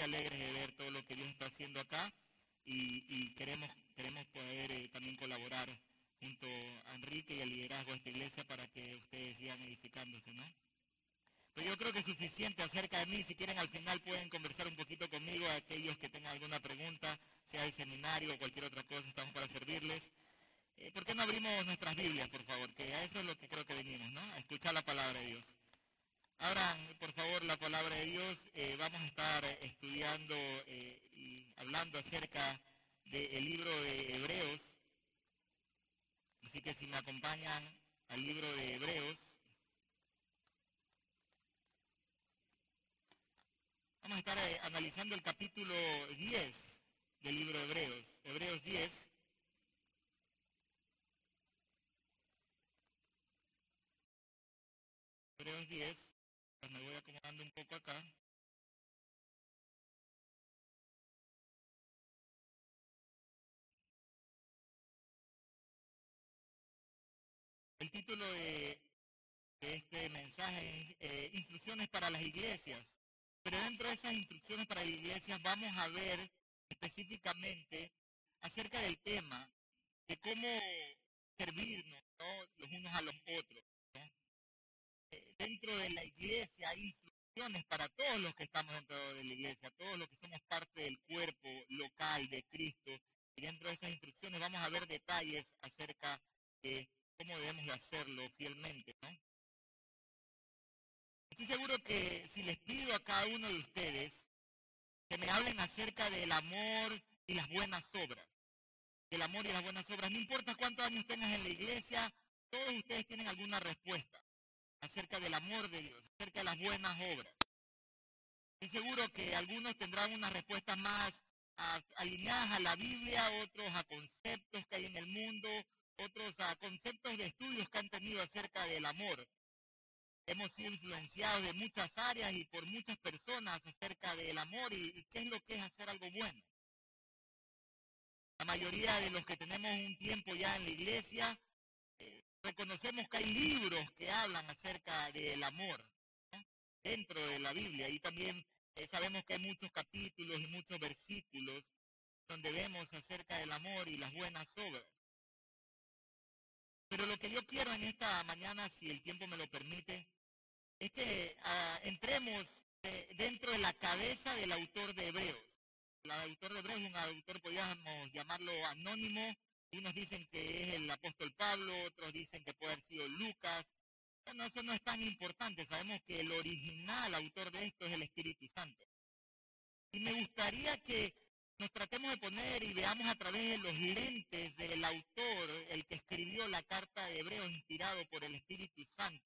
alegres de ver todo lo que Dios está haciendo acá y, queremos, queremos poder eh, también colaborar junto a Enrique y al liderazgo de esta iglesia para que ustedes sigan edificándose, ¿no? Pero yo creo que es suficiente acerca de mí. Si quieren, al final pueden conversar un poquito conmigo. Aquellos que tengan alguna pregunta, sea de seminario o cualquier otra cosa, estamos para servirles. Eh, ¿Por qué no abrimos nuestras Biblias, por favor? Que a eso es lo que creo que venimos, ¿no? A escuchar la palabra de Dios. Abran, por favor, la palabra de Dios. Eh, vamos a estar estudiando eh, y hablando acerca del libro de Hebreos. Así que si me acompañan al libro de Hebreos, vamos a estar eh, analizando el capítulo 10 del libro de Hebreos. Hebreos 10. Hebreos 10. Pues me voy acomodando un poco acá. El título de, este mensaje es eh, Instrucciones para las iglesias. Pero dentro de esas instrucciones para las iglesias vamos a ver específicamente acerca del tema de cómo servirnos los unos a los otros. Dentro de la iglesia hay instrucciones para todos los que estamos dentro de la iglesia, todos los que somos parte del cuerpo local de Cristo. Y dentro de esas instrucciones vamos a ver detalles acerca de cómo debemos de hacerlo fielmente, ¿no? Estoy seguro que si les pido a cada uno de ustedes que me hablen acerca del amor y las buenas obras, del amor y las buenas obras, no importa cuántos años tengas en la iglesia, todos ustedes tienen alguna respuesta acerca del amor de Dios, acerca de las buenas obras. Estoy seguro que algunos tendrán unas respuestas más alineadas a la Biblia, otros a conceptos que hay en el mundo, otros a conceptos de estudios que han tenido acerca del amor. Hemos sido influenciados de muchas áreas y por muchas personas acerca del amor y, qué es lo que es hacer algo bueno. La mayoría de los que tenemos un tiempo ya en la iglesia reconocemos que hay libros que hablan acerca del amor dentro de la Biblia y también eh, sabemos que hay muchos capítulos y muchos versículos donde vemos acerca del amor y las buenas obras. Pero lo que yo quiero en esta mañana, si el tiempo me lo permite, es que ah, entremos eh, dentro de la cabeza del autor de Hebreos. El autor de Hebreos es un autor, podríamos llamarlo anónimo. Unos dicen que es el apóstol Pablo, otros dicen que puede haber sido Lucas. Bueno, eso no es tan importante. Sabemos que el original autor de esto es el Espíritu Santo. Y me gustaría que nos tratemos de poner y veamos a través de los lentes del autor, el que escribió la carta de Hebreos inspirado por el Espíritu Santo.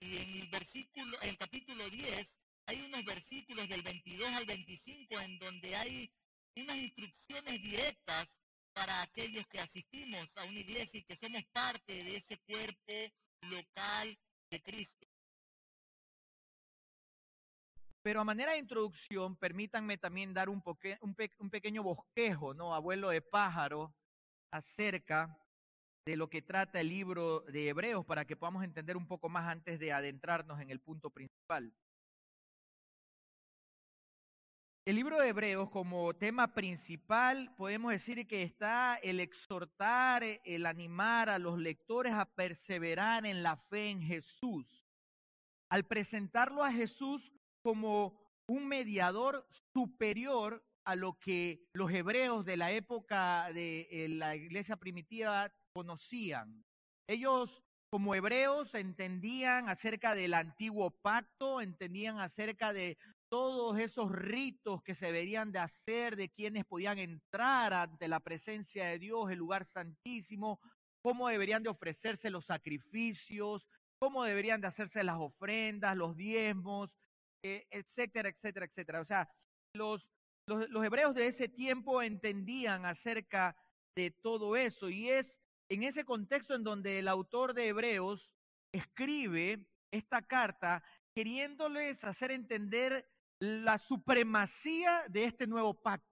Y en el versículo, en el capítulo 10, hay unos versículos del 22 al 25 en donde hay unas instrucciones directas para aquellos que asistimos a una iglesia y que somos parte de ese cuerpo local de Cristo. Pero a manera de introducción, permítanme también dar un, un, pequeño bosquejo, ¿no? Abuelo de pájaro, acerca de lo que trata el libro de Hebreos para que podamos entender un poco más antes de adentrarnos en el punto principal. El libro de Hebreos como tema principal podemos decir que está el exhortar, el animar a los lectores a perseverar en la fe en Jesús. Al presentarlo a Jesús como un mediador superior a lo que los hebreos de la época de eh, la iglesia primitiva conocían. Ellos como hebreos entendían acerca del antiguo pacto, entendían acerca de todos esos ritos que se deberían de hacer, de quienes podían entrar ante la presencia de Dios, el lugar santísimo, cómo deberían de ofrecerse los sacrificios, cómo deberían de hacerse las ofrendas, los diezmos, eh, etcétera, etcétera, etcétera. O sea, los, los, los hebreos de ese tiempo entendían acerca de todo eso y es en ese contexto en donde el autor de Hebreos escribe esta carta queriéndoles hacer entender la supremacía de este nuevo pacto,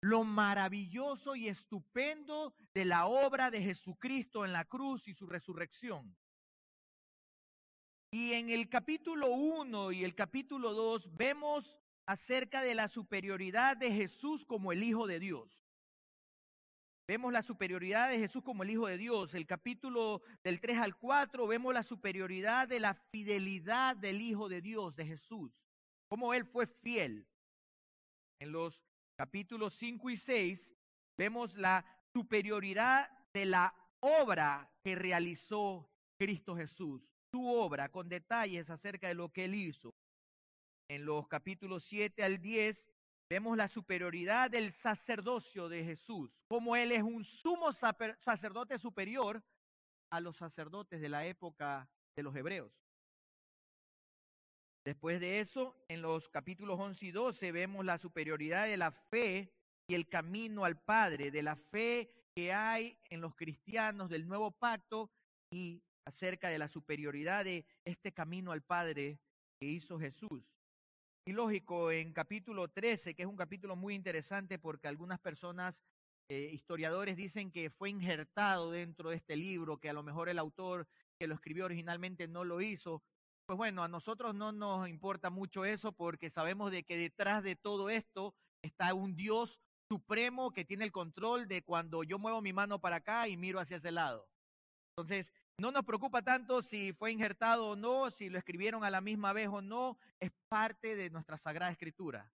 lo maravilloso y estupendo de la obra de Jesucristo en la cruz y su resurrección. Y en el capítulo 1 y el capítulo 2 vemos acerca de la superioridad de Jesús como el Hijo de Dios. Vemos la superioridad de Jesús como el Hijo de Dios. El capítulo del 3 al 4 vemos la superioridad de la fidelidad del Hijo de Dios, de Jesús. Cómo Él fue fiel. En los capítulos 5 y 6 vemos la superioridad de la obra que realizó Cristo Jesús. Su obra con detalles acerca de lo que Él hizo. En los capítulos 7 al 10 vemos la superioridad del sacerdocio de Jesús, como Él es un sumo sacerdote superior a los sacerdotes de la época de los hebreos. Después de eso, en los capítulos 11 y 12 vemos la superioridad de la fe y el camino al Padre, de la fe que hay en los cristianos del nuevo pacto y acerca de la superioridad de este camino al Padre que hizo Jesús. Y lógico, en capítulo 13, que es un capítulo muy interesante porque algunas personas, eh, historiadores, dicen que fue injertado dentro de este libro, que a lo mejor el autor que lo escribió originalmente no lo hizo. Pues bueno, a nosotros no nos importa mucho eso porque sabemos de que detrás de todo esto está un Dios supremo que tiene el control de cuando yo muevo mi mano para acá y miro hacia ese lado. Entonces, no nos preocupa tanto si fue injertado o no, si lo escribieron a la misma vez o no, es parte de nuestra Sagrada Escritura.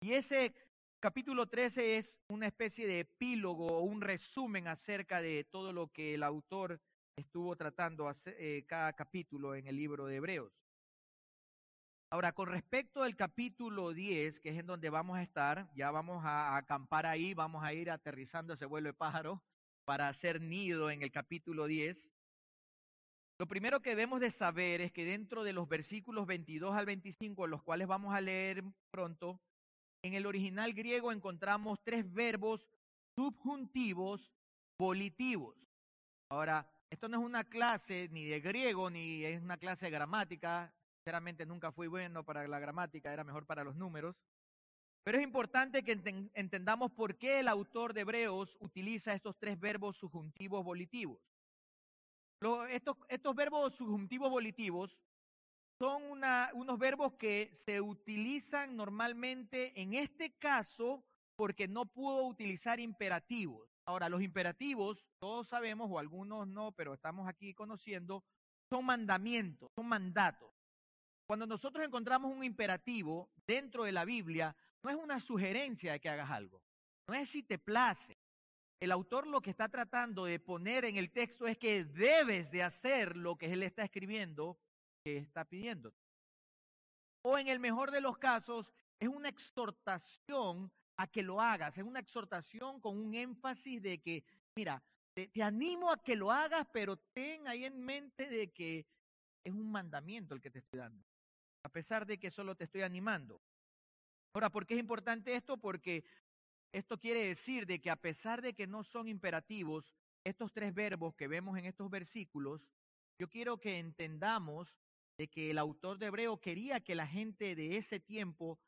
Y ese capítulo 13 es una especie de epílogo o un resumen acerca de todo lo que el autor estuvo tratando eh, cada capítulo en el libro de Hebreos. Ahora, con respecto al capítulo 10, que es en donde vamos a estar, ya vamos a acampar ahí, vamos a ir aterrizando ese vuelo de pájaro para hacer nido en el capítulo 10, lo primero que debemos de saber es que dentro de los versículos 22 al 25, los cuales vamos a leer pronto, en el original griego encontramos tres verbos subjuntivos volitivos. Ahora, esto no es una clase ni de griego ni es una clase de gramática. Sinceramente nunca fui bueno para la gramática, era mejor para los números. Pero es importante que entendamos por qué el autor de Hebreos utiliza estos tres verbos subjuntivos volitivos. estos, estos, verbos subjuntivos volitivos son unos verbos que se utilizan normalmente en este caso porque no pudo utilizar imperativos. Ahora, los imperativos, todos sabemos, o algunos no, pero estamos aquí conociendo, son mandamientos, son mandatos. Cuando nosotros encontramos un imperativo dentro de la Biblia, no es una sugerencia de que hagas algo, no es si te place. El autor lo que está tratando de poner en el texto es que debes de hacer lo que él está escribiendo, que está pidiendo. O en el mejor de los casos, es una exhortación a que lo hagas, es una exhortación con un énfasis de que, mira, te, animo a que lo hagas, pero ten ahí en mente de que es un mandamiento el que te estoy dando, a pesar de que solo te estoy animando. Ahora, ¿por qué es importante esto? Porque esto quiere decir de que a pesar de que no son imperativos, estos tres verbos que vemos en estos versículos, yo quiero que entendamos de que el autor de Hebreo quería que la gente de ese tiempo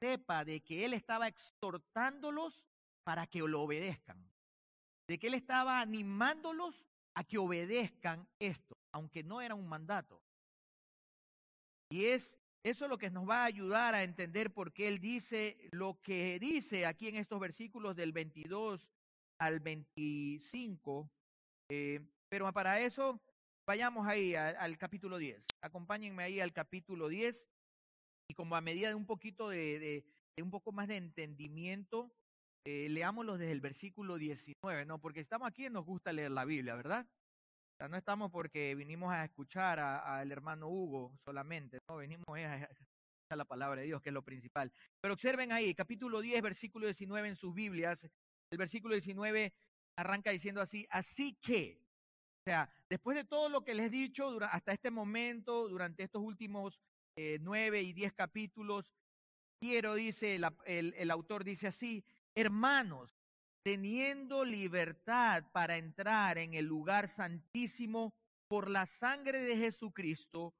sepa de que él estaba exhortándolos para que lo obedezcan, de que él estaba animándolos a que obedezcan esto, aunque no era un mandato. Y es eso es lo que nos va a ayudar a entender por qué él dice lo que dice aquí en estos versículos del 22 al 25. Eh, pero para eso, vayamos ahí al, capítulo 10. Acompáñenme ahí al capítulo 10 y como a medida de un poquito de, un poco más de entendimiento, eh, leámoslo desde el versículo 19, ¿no? Porque estamos aquí y nos gusta leer la Biblia, ¿verdad? no estamos porque vinimos a escuchar al hermano Hugo solamente, no venimos a escuchar la palabra de Dios, que es lo principal. Pero observen ahí, capítulo 10, versículo 19 en sus Biblias, el versículo 19 arranca diciendo así, así que, o sea, después de todo lo que les he dicho hasta este momento, durante estos últimos eh, nueve y diez capítulos, quiero, dice el autor, dice así, hermanos, teniendo libertad para entrar en el lugar santísimo por la sangre de Jesucristo,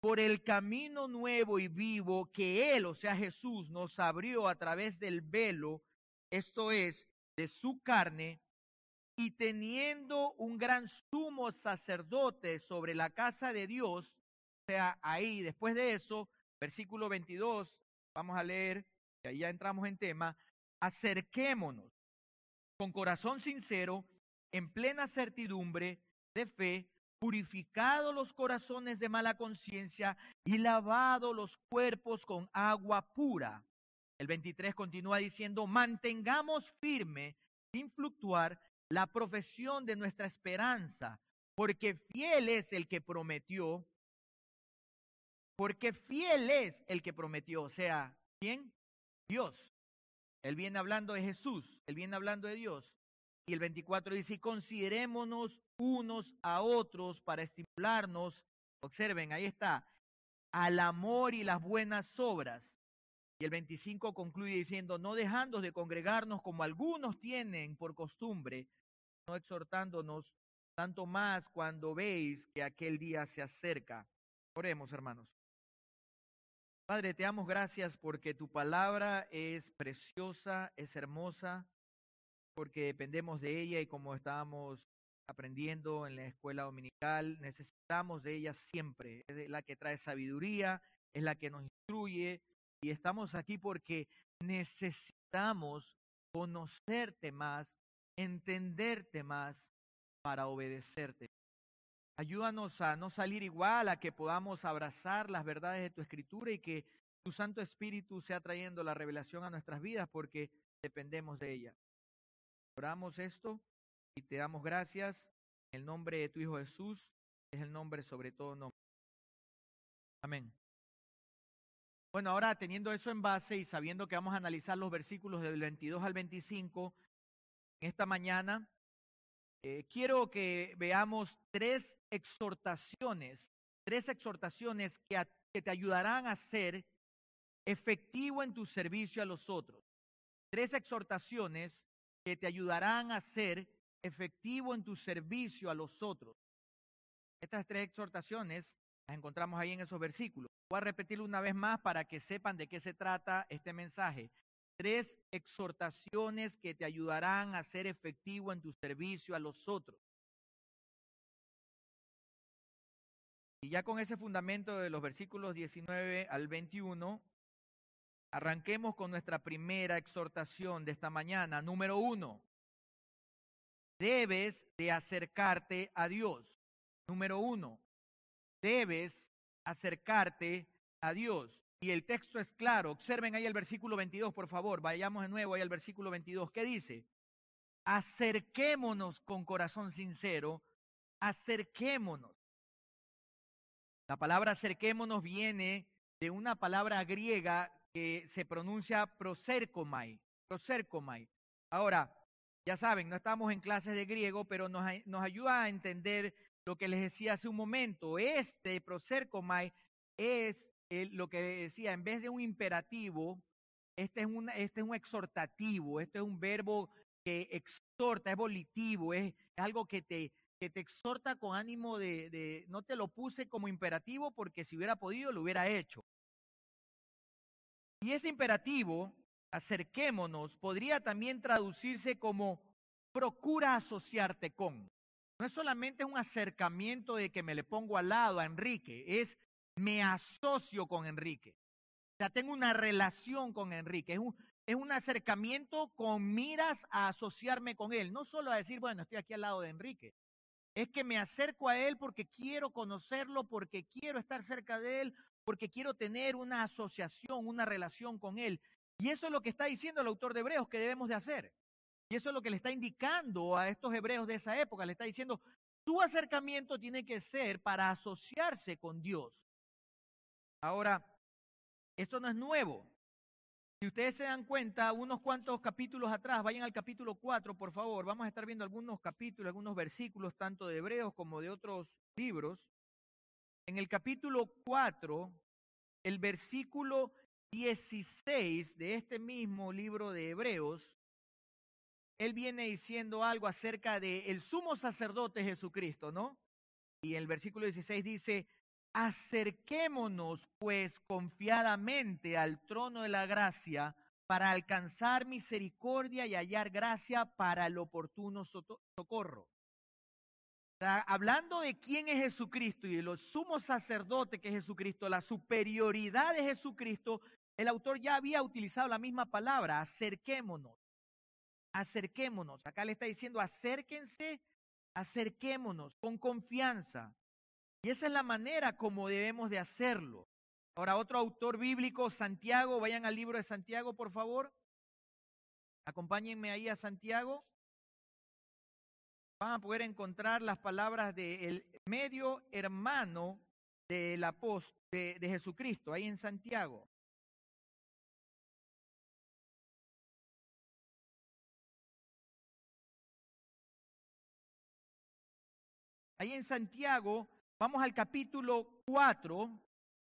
por el camino nuevo y vivo que Él, o sea Jesús, nos abrió a través del velo, esto es, de su carne, y teniendo un gran sumo sacerdote sobre la casa de Dios, sea, ahí después de eso, versículo 22, vamos a leer, y ahí ya entramos en tema, acerquémonos con corazón sincero, en plena certidumbre de fe, purificado los corazones de mala conciencia y lavado los cuerpos con agua pura. El 23 continúa diciendo, mantengamos firme, sin fluctuar, la profesión de nuestra esperanza, porque fiel es el que prometió, porque fiel es el que prometió, o sea, ¿quién? Dios. Él viene hablando de Jesús, él viene hablando de Dios. Y el 24 dice, considerémonos unos a otros para estimularnos, observen, ahí está, al amor y las buenas obras. Y el 25 concluye diciendo, no dejando de congregarnos como algunos tienen por costumbre, no exhortándonos tanto más cuando veis que aquel día se acerca. Oremos, hermanos. Padre, te damos gracias porque tu palabra es preciosa, es hermosa, porque dependemos de ella y como estábamos aprendiendo en la escuela dominical, necesitamos de ella siempre. Es la que trae sabiduría, es la que nos instruye y estamos aquí porque necesitamos conocerte más, entenderte más para obedecerte. Ayúdanos a no salir igual, a que podamos abrazar las verdades de tu escritura y que tu Santo Espíritu sea trayendo la revelación a nuestras vidas porque dependemos de ella. Oramos esto y te damos gracias en el nombre de tu Hijo Jesús, es el nombre sobre todo nombre. Amén. Bueno, ahora teniendo eso en base y sabiendo que vamos a analizar los versículos del 22 al 25, en esta mañana eh, quiero que veamos tres exhortaciones, tres exhortaciones que, que te ayudarán a ser efectivo en tu servicio a los otros. Tres exhortaciones que te ayudarán a ser efectivo en tu servicio a los otros. Estas tres exhortaciones las encontramos ahí en esos versículos. Voy a repetirlo una vez más para que sepan de qué se trata este mensaje tres exhortaciones que te ayudarán a ser efectivo en tu servicio a los otros. Y ya con ese fundamento de los versículos 19 al 21, arranquemos con nuestra primera exhortación de esta mañana. Número uno, debes de acercarte a Dios. Número uno, debes acercarte a Dios. Y el texto es claro. Observen ahí el versículo 22, por favor. Vayamos de nuevo ahí al versículo 22. ¿Qué dice? Acerquémonos con corazón sincero. Acerquémonos. La palabra acerquémonos viene de una palabra griega que se pronuncia prosercomai. Prosercomai. Ahora, ya saben, no estamos en clases de griego, pero nos, ayuda a entender lo que les decía hace un momento. Este prosercomai es lo que decía, en vez de un imperativo, este es, un, este es un exhortativo, este es un verbo que exhorta, es volitivo, es, algo que te, que te exhorta con ánimo de, de, no te lo puse como imperativo porque si hubiera podido lo hubiera hecho. Y ese imperativo, acerquémonos, podría también traducirse como procura asociarte con. No es solamente un acercamiento de que me le pongo al lado a Enrique, es me asocio con Enrique. O sea, tengo una relación con Enrique. Es un, es un acercamiento con miras a asociarme con él. No solo a decir, bueno, estoy aquí al lado de Enrique. Es que me acerco a él porque quiero conocerlo, porque quiero estar cerca de él, porque quiero tener una asociación, una relación con él. Y eso es lo que está diciendo el autor de Hebreos que debemos de hacer. Y eso es lo que le está indicando a estos hebreos de esa época. Le está diciendo, tu acercamiento tiene que ser para asociarse con Dios. Ahora, esto no es nuevo. Si ustedes se dan cuenta, unos cuantos capítulos atrás, vayan al capítulo 4, por favor, vamos a estar viendo algunos capítulos, algunos versículos, tanto de Hebreos como de otros libros. En el capítulo 4, el versículo 16 de este mismo libro de Hebreos, él viene diciendo algo acerca de el sumo sacerdote Jesucristo, ¿no? Y el versículo 16 dice, Acerquémonos pues confiadamente al trono de la gracia para alcanzar misericordia y hallar gracia para el oportuno socorro. hablando de quién es Jesucristo y de los sumos sacerdotes que es Jesucristo, la superioridad de Jesucristo, el autor ya había utilizado la misma palabra, acerquémonos, acerquémonos. Acá le está diciendo, acérquense, acerquémonos con confianza. Y esa es la manera como debemos de hacerlo. Ahora, otro autor bíblico, Santiago, vayan al libro de Santiago, por favor. Acompáñenme ahí a Santiago. Van a poder encontrar las palabras del medio hermano del apóstol de, de Jesucristo, ahí en Santiago. Ahí en Santiago, vamos al capítulo 4,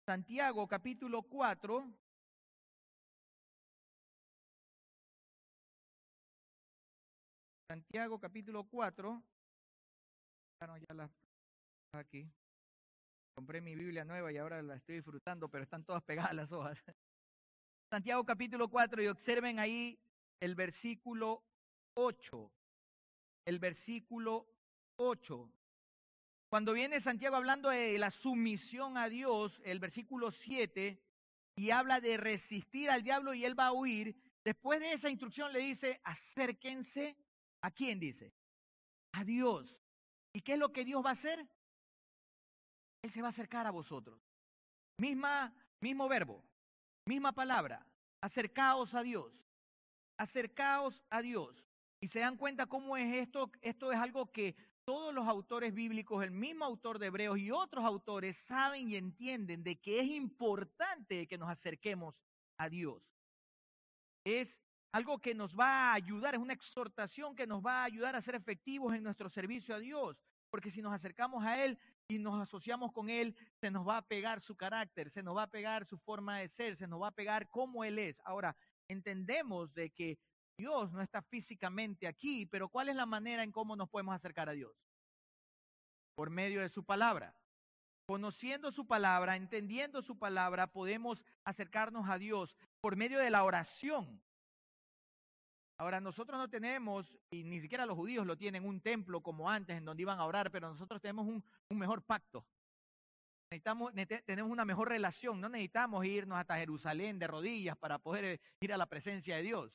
Santiago capítulo 4. Santiago capítulo 4. Bueno, ya la aquí. Compré mi Biblia nueva y ahora la estoy disfrutando, pero están todas pegadas las hojas. Santiago capítulo 4 y observen ahí el versículo 8. El versículo 8. Cuando viene Santiago hablando de la sumisión a Dios, el versículo 7, y habla de resistir al diablo y él va a huir, después de esa instrucción le dice, acérquense. ¿A quién dice? A Dios. ¿Y qué es lo que Dios va a hacer? Él se va a acercar a vosotros. Misma, mismo verbo, misma palabra. Acercaos a Dios. Acercaos a Dios. Y se dan cuenta cómo es esto. Esto es algo que todos los autores bíblicos, el mismo autor de Hebreos y otros autores saben y entienden de que es importante que nos acerquemos a Dios. Es algo que nos va a ayudar, es una exhortación que nos va a ayudar a ser efectivos en nuestro servicio a Dios, porque si nos acercamos a Él y nos asociamos con Él, se nos va a pegar su carácter, se nos va a pegar su forma de ser, se nos va a pegar cómo Él es. Ahora, entendemos de que Dios no está físicamente aquí, pero ¿cuál es la manera en cómo nos podemos acercar a Dios? Por medio de su palabra. Conociendo su palabra, entendiendo su palabra, podemos acercarnos a Dios por medio de la oración. Ahora, nosotros no tenemos, y ni siquiera los judíos lo tienen, un templo como antes en donde iban a orar, pero nosotros tenemos un, un mejor pacto. Necesitamos, tenemos una mejor relación, no necesitamos irnos hasta Jerusalén de rodillas para poder ir a la presencia de Dios.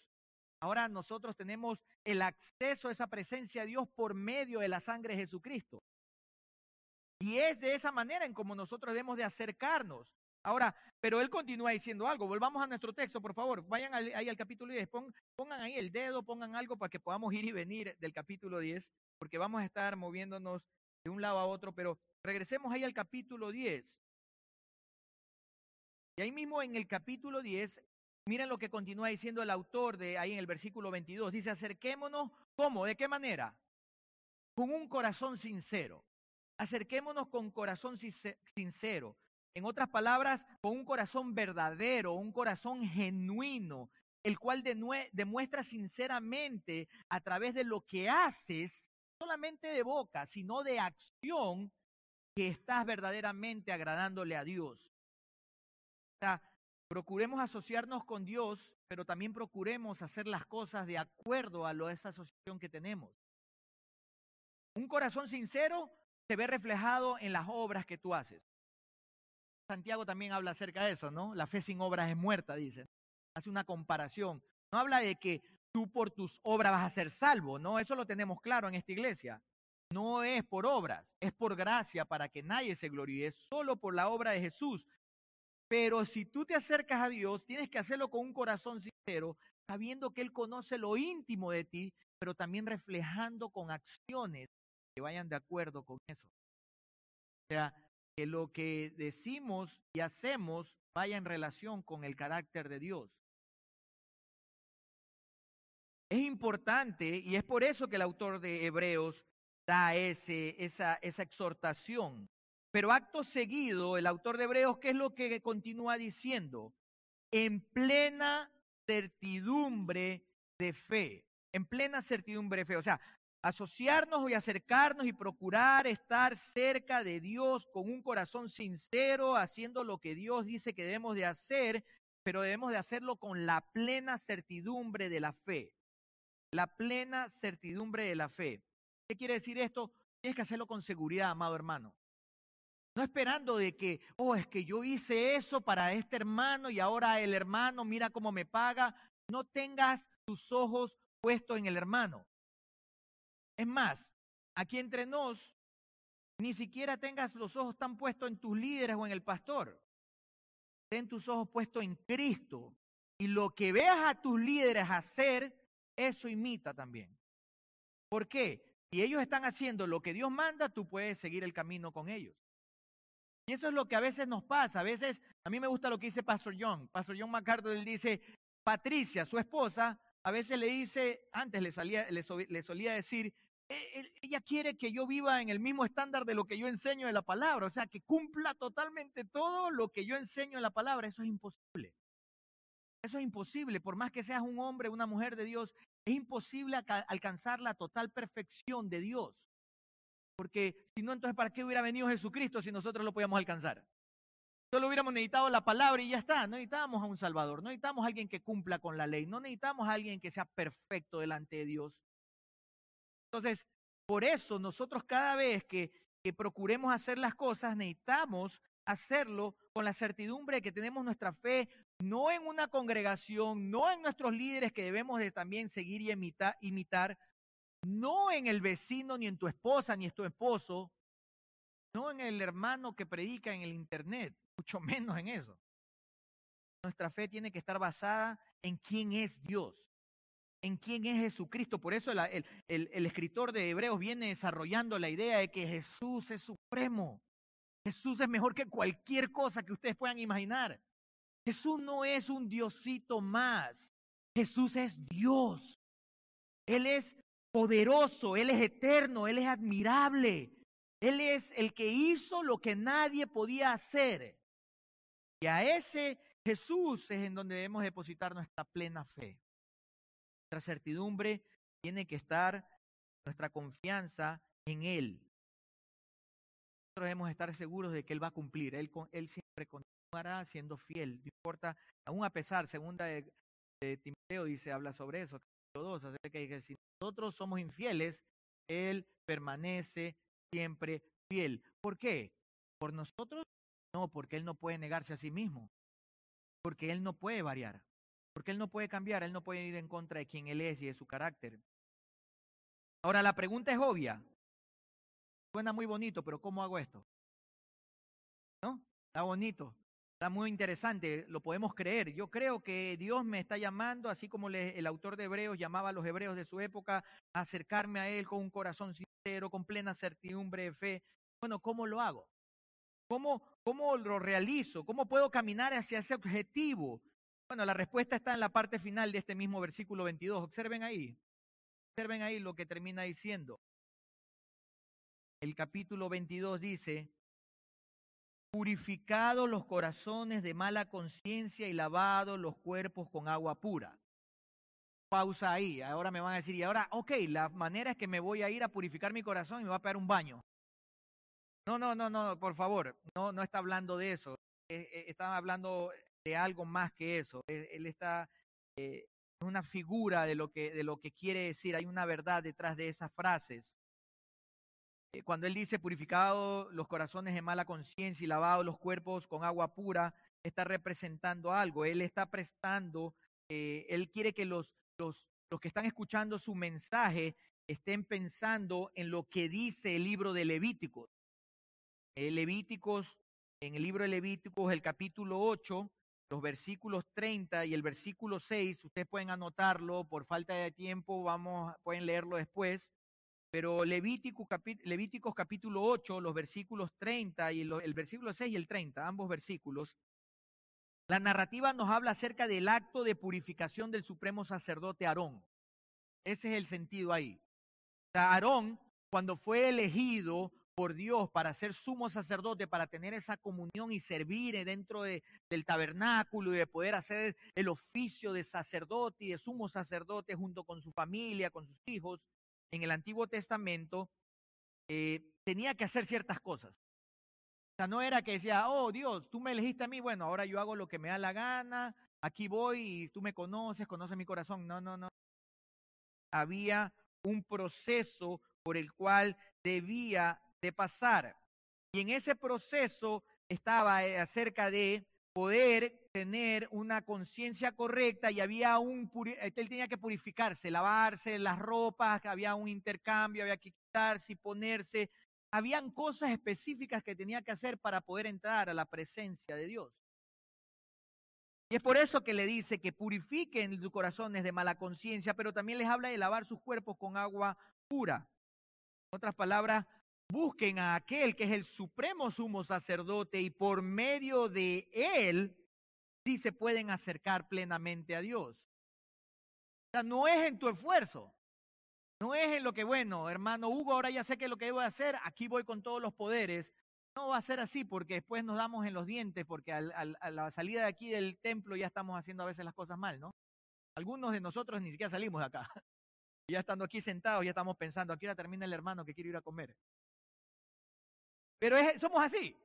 Ahora nosotros tenemos el acceso a esa presencia de Dios por medio de la sangre de Jesucristo. Y es de esa manera en como nosotros debemos de acercarnos. Ahora, pero él continúa diciendo algo. Volvamos a nuestro texto, por favor. Vayan ahí al capítulo 10. pongan ahí el dedo, pongan algo para que podamos ir y venir del capítulo 10, porque vamos a estar moviéndonos de un lado a otro. Pero regresemos ahí al capítulo 10. Y ahí mismo en el capítulo 10, Miren lo que continúa diciendo el autor de ahí en el versículo 22. Dice, acerquémonos, ¿cómo? ¿De qué manera? Con un corazón sincero. Acerquémonos con corazón sincero. En otras palabras, con un corazón verdadero, un corazón genuino, el cual demuestra sinceramente a través de lo que haces, solamente de boca, sino de acción, que estás verdaderamente agradándole a Dios. Procuremos asociarnos con Dios, pero también procuremos hacer las cosas de acuerdo a lo, esa asociación que tenemos. Un corazón sincero se ve reflejado en las obras que tú haces. Santiago también habla acerca de eso, ¿no? La fe sin obras es muerta, dice. Hace una comparación. No habla de que tú por tus obras vas a ser salvo, ¿no? Eso lo tenemos claro en esta iglesia. No es por obras, es por gracia para que nadie se gloríe, solo por la obra de Jesús pero si tú te acercas a Dios, tienes que hacerlo con un corazón sincero, sabiendo que Él conoce lo íntimo de ti, pero también reflejando con acciones que vayan de acuerdo con eso. O sea, que lo que decimos y hacemos vaya en relación con el carácter de Dios. Es importante y es por eso que el autor de Hebreos da ese, esa, esa exhortación pero acto seguido, el autor de Hebreos, ¿qué es lo que continúa diciendo? En plena certidumbre de fe, en plena certidumbre de fe. O sea, asociarnos y acercarnos y procurar estar cerca de Dios con un corazón sincero, haciendo lo que Dios dice que debemos de hacer, pero debemos de hacerlo con la plena certidumbre de la fe. La plena certidumbre de la fe. ¿Qué quiere decir esto? Tienes que hacerlo con seguridad, amado hermano. No esperando de que, oh, es que yo hice eso para este hermano y ahora el hermano mira cómo me paga. No tengas tus ojos puestos en el hermano. Es más, aquí entre nos, ni siquiera tengas los ojos tan puestos en tus líderes o en el pastor. Ten tus ojos puestos en Cristo. Y lo que veas a tus líderes hacer, eso imita también. ¿Por qué? Si ellos están haciendo lo que Dios manda, tú puedes seguir el camino con ellos. Y eso es lo que a veces nos pasa. A veces, a mí me gusta lo que dice Pastor John. Pastor John MacArthur, él dice, Patricia, su esposa, a veces le dice, antes le, salía, le, le solía decir, e, ella quiere que yo viva en el mismo estándar de lo que yo enseño en la palabra, o sea, que cumpla totalmente todo lo que yo enseño en la palabra. Eso es imposible. Eso es imposible, por más que seas un hombre, una mujer de Dios, es imposible alcanzar la total perfección de Dios. Porque si no, entonces, ¿para qué hubiera venido Jesucristo si nosotros lo podíamos alcanzar? Solo hubiéramos necesitado la palabra y ya está. No necesitamos a un Salvador, no necesitamos a alguien que cumpla con la ley, no necesitamos a alguien que sea perfecto delante de Dios. Entonces, por eso nosotros cada vez que, procuremos hacer las cosas, necesitamos hacerlo con la certidumbre de que tenemos nuestra fe no en una congregación, no en nuestros líderes que debemos de también seguir y imitar, no en el vecino, ni en tu esposa, ni en tu esposo, no en el hermano que predica en el internet, mucho menos en eso. Nuestra fe tiene que estar basada en quién es Dios, en quién es Jesucristo. Por eso el, escritor de Hebreos viene desarrollando la idea de que Jesús es supremo. Jesús es mejor que cualquier cosa que ustedes puedan imaginar. Jesús no es un diosito más. Jesús es Dios. Él es poderoso, Él es eterno, Él es admirable. Él es el que hizo lo que nadie podía hacer. Y a ese Jesús es en donde debemos depositar nuestra plena fe. Nuestra certidumbre tiene que estar, nuestra confianza en Él. Nosotros debemos estar seguros de que Él va a cumplir. Él, siempre continuará siendo fiel. No importa, aún a pesar, segunda de, Timoteo dice, habla sobre eso, dos, acerca de que si nosotros somos infieles, Él permanece siempre fiel. ¿Por qué? ¿Por nosotros? No, porque Él no puede negarse a sí mismo. Porque Él no puede variar. Porque Él no puede cambiar. Él no puede ir en contra de quien Él es y de su carácter. Ahora, la pregunta es obvia. Suena muy bonito, pero ¿cómo hago esto? ¿No? Está bonito. Está muy interesante, lo podemos creer. Yo creo que Dios me está llamando, así como el autor de Hebreos llamaba a los hebreos de su época, a acercarme a Él con un corazón sincero, con plena certidumbre de fe. Bueno, ¿cómo lo hago? ¿Cómo, ¿Cómo lo realizo? ¿Cómo puedo caminar hacia ese objetivo? Bueno, la respuesta está en la parte final de este mismo versículo 22. Observen ahí. Observen ahí lo que termina diciendo. El capítulo 22 dice, purificados los corazones de mala conciencia y lavados los cuerpos con agua pura. Pausa ahí. Ahora me van a decir, y ahora, ok, la manera es que me voy a ir a purificar mi corazón y me voy a pegar un baño. No, no, no, no, por favor, no, no está hablando de eso. Eh, eh, está hablando de algo más que eso. Él, está eh, una figura de lo que de lo que quiere decir. Hay una verdad detrás de esas frases. Eh, cuando él dice purificado los corazones de mala conciencia y lavado los cuerpos con agua pura, está representando algo. Él está prestando, eh, él quiere que los, los, los que están escuchando su mensaje estén pensando en lo que dice el libro de Levíticos. El Levíticos, en el libro de Levíticos, el capítulo 8, los versículos 30 y el versículo 6, ustedes pueden anotarlo, por falta de tiempo, vamos, pueden leerlo después. Pero Levítico, Levíticos capítulo 8, los versículos 30 y el, versículo 6 y el 30, ambos versículos, la narrativa nos habla acerca del acto de purificación del supremo sacerdote Aarón. Ese es el sentido ahí. Aarón, cuando fue elegido por Dios para ser sumo sacerdote, para tener esa comunión y servir dentro de, del tabernáculo y de poder hacer el oficio de sacerdote y de sumo sacerdote junto con su familia, con sus hijos, en el Antiguo Testamento eh, tenía que hacer ciertas cosas. O sea, no era que decía, oh Dios, tú me elegiste a mí, bueno, ahora yo hago lo que me da la gana, aquí voy y tú me conoces, conoces mi corazón. No, no, no. Había un proceso por el cual debía de pasar. Y en ese proceso estaba eh, acerca de poder tener una conciencia correcta y había un, él tenía que purificarse, lavarse las ropas, había un intercambio, había que quitarse y ponerse. Habían cosas específicas que tenía que hacer para poder entrar a la presencia de Dios. Y es por eso que le dice que purifiquen sus corazones de mala conciencia, pero también les habla de lavar sus cuerpos con agua pura. En otras palabras, busquen a aquel que es el supremo sumo sacerdote y por medio de él sí se pueden acercar plenamente a Dios. O sea, no es en tu esfuerzo, no es en lo que, bueno, hermano Hugo, ahora ya sé que lo que debo hacer, aquí voy con todos los poderes, no va a ser así porque después nos damos en los dientes porque a la salida de aquí del templo ya estamos haciendo a veces las cosas mal, ¿no? Algunos de nosotros ni siquiera salimos de acá. Ya estando aquí sentados, ya estamos pensando, aquí ahora termina el hermano que quiere ir a comer. Pero somos así.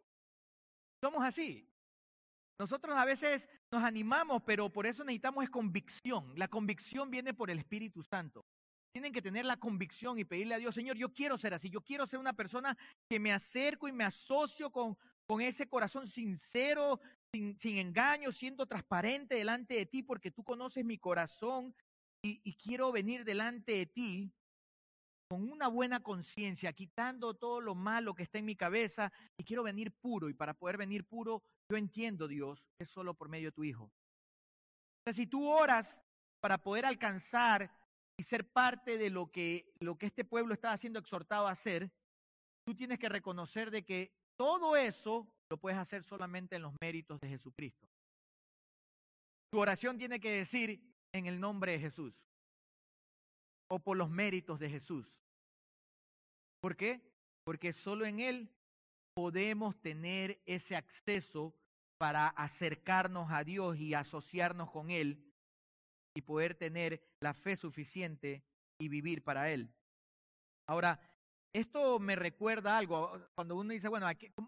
Somos así. Nosotros a veces nos animamos, pero por eso necesitamos es convicción. La convicción viene por el Espíritu Santo. Tienen que tener la convicción y pedirle a Dios, Señor, yo quiero ser así, yo quiero ser una persona que me acerco y me asocio con, con ese corazón sincero, sin, sin engaño, siendo transparente delante de ti, porque tú conoces mi corazón y, y quiero venir delante de ti con una buena conciencia, quitando todo lo malo que está en mi cabeza y quiero venir puro. Y para poder venir puro, yo entiendo, Dios, es solo por medio de tu Hijo. O si tú oras para poder alcanzar y ser parte de lo que, lo que este pueblo está siendo exhortado a hacer, tú tienes que reconocer de que todo eso lo puedes hacer solamente en los méritos de Jesucristo. Tu oración tiene que decir en el nombre de Jesús o por los méritos de Jesús. ¿Por qué? Porque solo en Él podemos tener ese acceso para acercarnos a Dios y asociarnos con Él y poder tener la fe suficiente y vivir para Él. Ahora, esto me recuerda algo, cuando uno dice, bueno,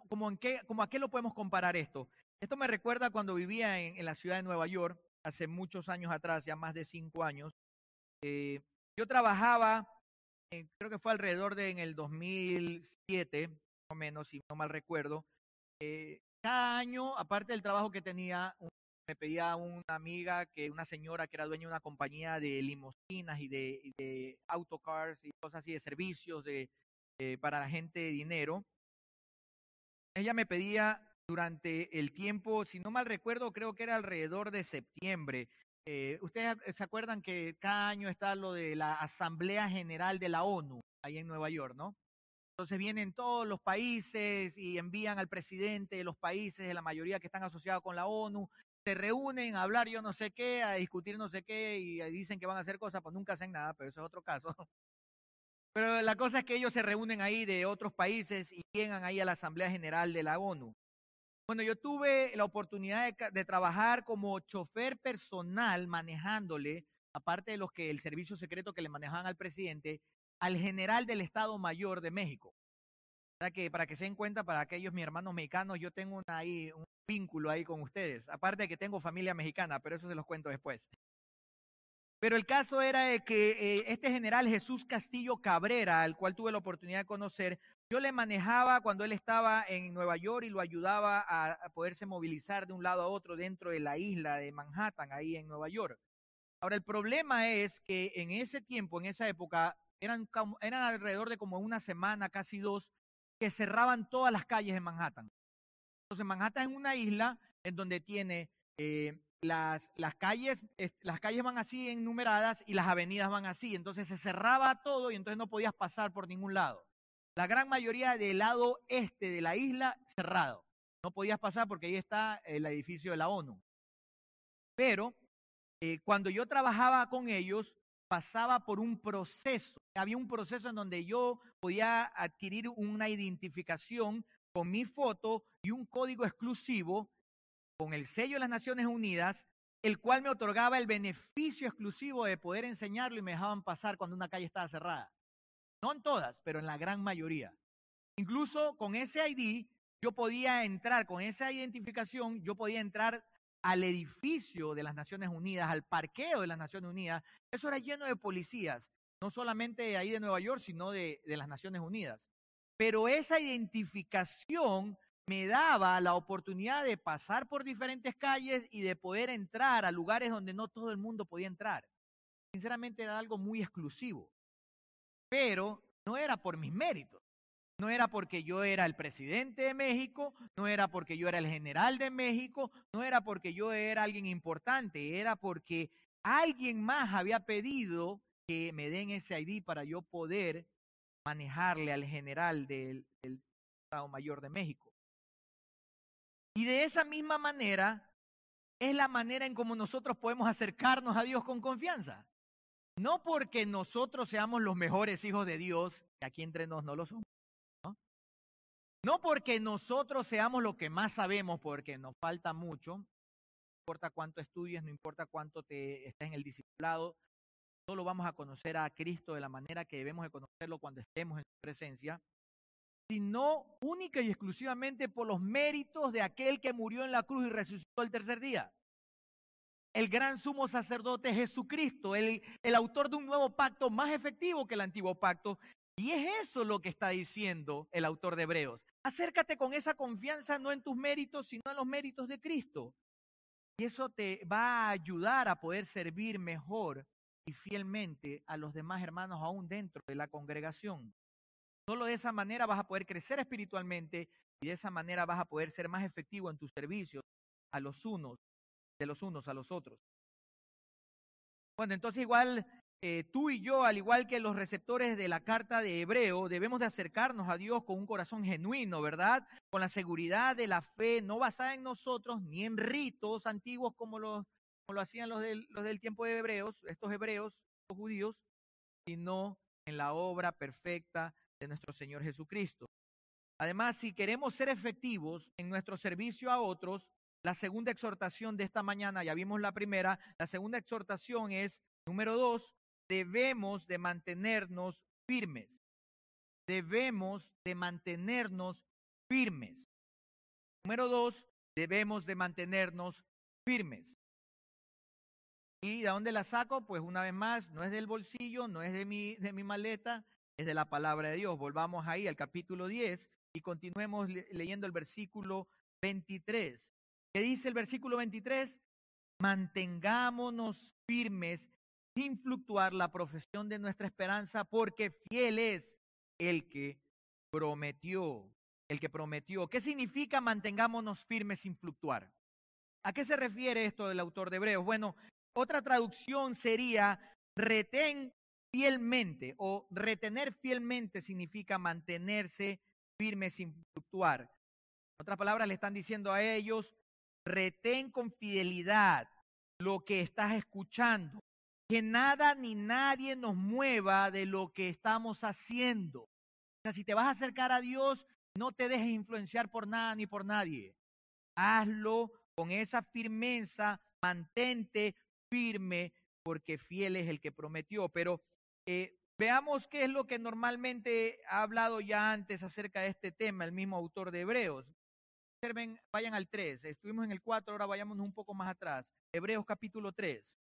¿cómo, en qué, ¿cómo a qué lo podemos comparar esto? Esto me recuerda cuando vivía en, la ciudad de Nueva York, hace muchos años atrás, ya más de cinco años. Eh, yo trabajaba, creo que fue alrededor de en el 2007, más o menos, si no mal recuerdo. Eh, cada año, aparte del trabajo que tenía, me pedía una amiga, que una señora que era dueña de una compañía de limusinas y de, autocars y cosas así, de servicios de, eh, para la gente de dinero. Ella me pedía durante el tiempo, si no mal recuerdo, creo que era alrededor de septiembre. Eh, Ustedes se acuerdan que cada año está lo de la Asamblea General de la ONU, ahí en Nueva York, ¿no? Entonces vienen todos los países y envían al presidente de los países, de la mayoría que están asociados con la ONU, se reúnen a hablar yo no sé qué, a discutir no sé qué y dicen que van a hacer cosas, pues nunca hacen nada, pero eso es otro caso. Pero la cosa es que ellos se reúnen ahí de otros países y llegan ahí a la Asamblea General de la ONU. Bueno, yo tuve la oportunidad de, trabajar como chofer personal manejándole, aparte de los que el servicio secreto que le manejaban al presidente, al general del Estado Mayor de México. Sea que para que se den cuenta, para aquellos mis hermanos mexicanos, yo tengo ahí un vínculo ahí con ustedes. Aparte de que tengo familia mexicana, pero eso se los cuento después. Pero el caso era de que eh, este general Jesús Castillo Cabrera, al cual tuve la oportunidad de conocer, yo le manejaba cuando él estaba en Nueva York y lo ayudaba a, poderse movilizar de un lado a otro dentro de la isla de Manhattan, ahí en Nueva York. Ahora, el problema es que en ese tiempo, en esa época, eran, eran alrededor de como una semana, casi dos, que cerraban todas las calles de Manhattan. Entonces, Manhattan es una isla en donde tiene eh, las, las, calles, las calles van así enumeradas y las avenidas van así. Entonces se cerraba todo y entonces no podías pasar por ningún lado. La gran mayoría del lado este de la isla cerrado. No podías pasar porque ahí está el edificio de la ONU. Pero eh, cuando yo trabajaba con ellos, pasaba por un proceso. Había un proceso en donde yo podía adquirir una identificación con mi foto y un código exclusivo con el sello de las Naciones Unidas, el cual me otorgaba el beneficio exclusivo de poder enseñarlo y me dejaban pasar cuando una calle estaba cerrada. No en todas, pero en la gran mayoría. Incluso con ese ID, yo podía entrar, con esa identificación, yo podía entrar al edificio de las Naciones Unidas, al parqueo de las Naciones Unidas. Eso era lleno de policías, no solamente de ahí de Nueva York, sino de, de las Naciones Unidas. pero esa identificación me daba la oportunidad de pasar por diferentes calles y de poder entrar a lugares donde no todo el mundo podía entrar. Sinceramente era algo muy exclusivo, pero no era por mis méritos. No era porque yo era el presidente de México, no era porque yo era el general de México, no era porque yo era alguien importante, era porque alguien más había pedido que me den ese ID para yo poder manejarle al general del, Estado Mayor de México. Y de esa misma manera es la manera en cómo nosotros podemos acercarnos a Dios con confianza. No porque nosotros seamos los mejores hijos de Dios, que aquí entre nos no lo somos. ¿no? porque nosotros seamos lo que más sabemos, porque nos falta mucho. No importa cuánto estudies, no importa cuánto te estés en el discipulado, solo vamos a conocer a Cristo de la manera que debemos de conocerlo cuando estemos en su presencia sino única y exclusivamente por los méritos de aquel que murió en la cruz y resucitó el tercer día. El gran sumo sacerdote Jesucristo, el, el autor de un nuevo pacto más efectivo que el antiguo pacto. Y es eso lo que está diciendo el autor de Hebreos. Acércate con esa confianza no en tus méritos, sino en los méritos de Cristo. Y eso te va a ayudar a poder servir mejor y fielmente a los demás hermanos aún dentro de la congregación. Solo de esa manera vas a poder crecer espiritualmente y de esa manera vas a poder ser más efectivo en tus servicios a los unos, de los unos a los otros. Bueno, entonces igual eh, tú y yo, al igual que los receptores de la carta de Hebreo, debemos de acercarnos a Dios con un corazón genuino, ¿verdad? Con la seguridad de la fe, no basada en nosotros, ni en ritos antiguos como, los, como lo hacían los del, los del tiempo de Hebreos, estos hebreos, los judíos, sino en la obra perfecta de nuestro Señor Jesucristo. Además, si queremos ser efectivos en nuestro servicio a otros, la segunda exhortación de esta mañana, ya vimos la primera, la segunda exhortación es, número dos, debemos de mantenernos firmes. Debemos de mantenernos firmes. Número dos, debemos de mantenernos firmes. ¿Y de dónde la saco? Pues una vez más, no es del bolsillo, no es de mi, de mi maleta, es de la palabra de Dios. Volvamos ahí al capítulo 10 y continuemos leyendo el versículo 23. ¿Qué dice el versículo 23? Mantengámonos firmes sin fluctuar la profesión de nuestra esperanza, porque fiel es el que prometió, el que prometió. ¿Qué significa mantengámonos firmes sin fluctuar? ¿A qué se refiere esto del autor de Hebreos? Bueno, otra traducción sería retén fielmente o retener fielmente significa mantenerse firme sin fluctuar. En otras palabras, le están diciendo a ellos, retén con fidelidad lo que estás escuchando, que nada ni nadie nos mueva de lo que estamos haciendo. O sea, si te vas a acercar a Dios, no te dejes influenciar por nada ni por nadie. Hazlo con esa firmeza, mantente firme, porque fiel es el que prometió. Pero eh, veamos qué es lo que normalmente ha hablado ya antes acerca de este tema, el mismo autor de Hebreos. Vayan al 3, estuvimos en el 4, ahora vayámonos un poco más atrás. Hebreos capítulo 3.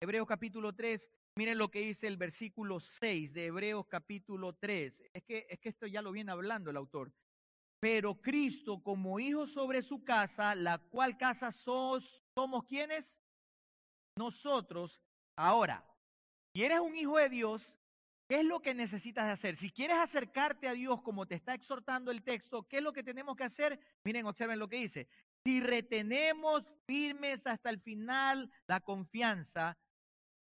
Hebreos capítulo 3, miren lo que dice el versículo 6 de Hebreos capítulo 3. Es que, es que esto ya lo viene hablando el autor. Pero Cristo como hijo sobre su casa, la cual casa sos, somos quienes? Nosotros. Ahora, si eres un hijo de Dios, ¿qué es lo que necesitas hacer? Si quieres acercarte a Dios como te está exhortando el texto, ¿qué es lo que tenemos que hacer? Miren, observen lo que dice. Si retenemos firmes hasta el final la confianza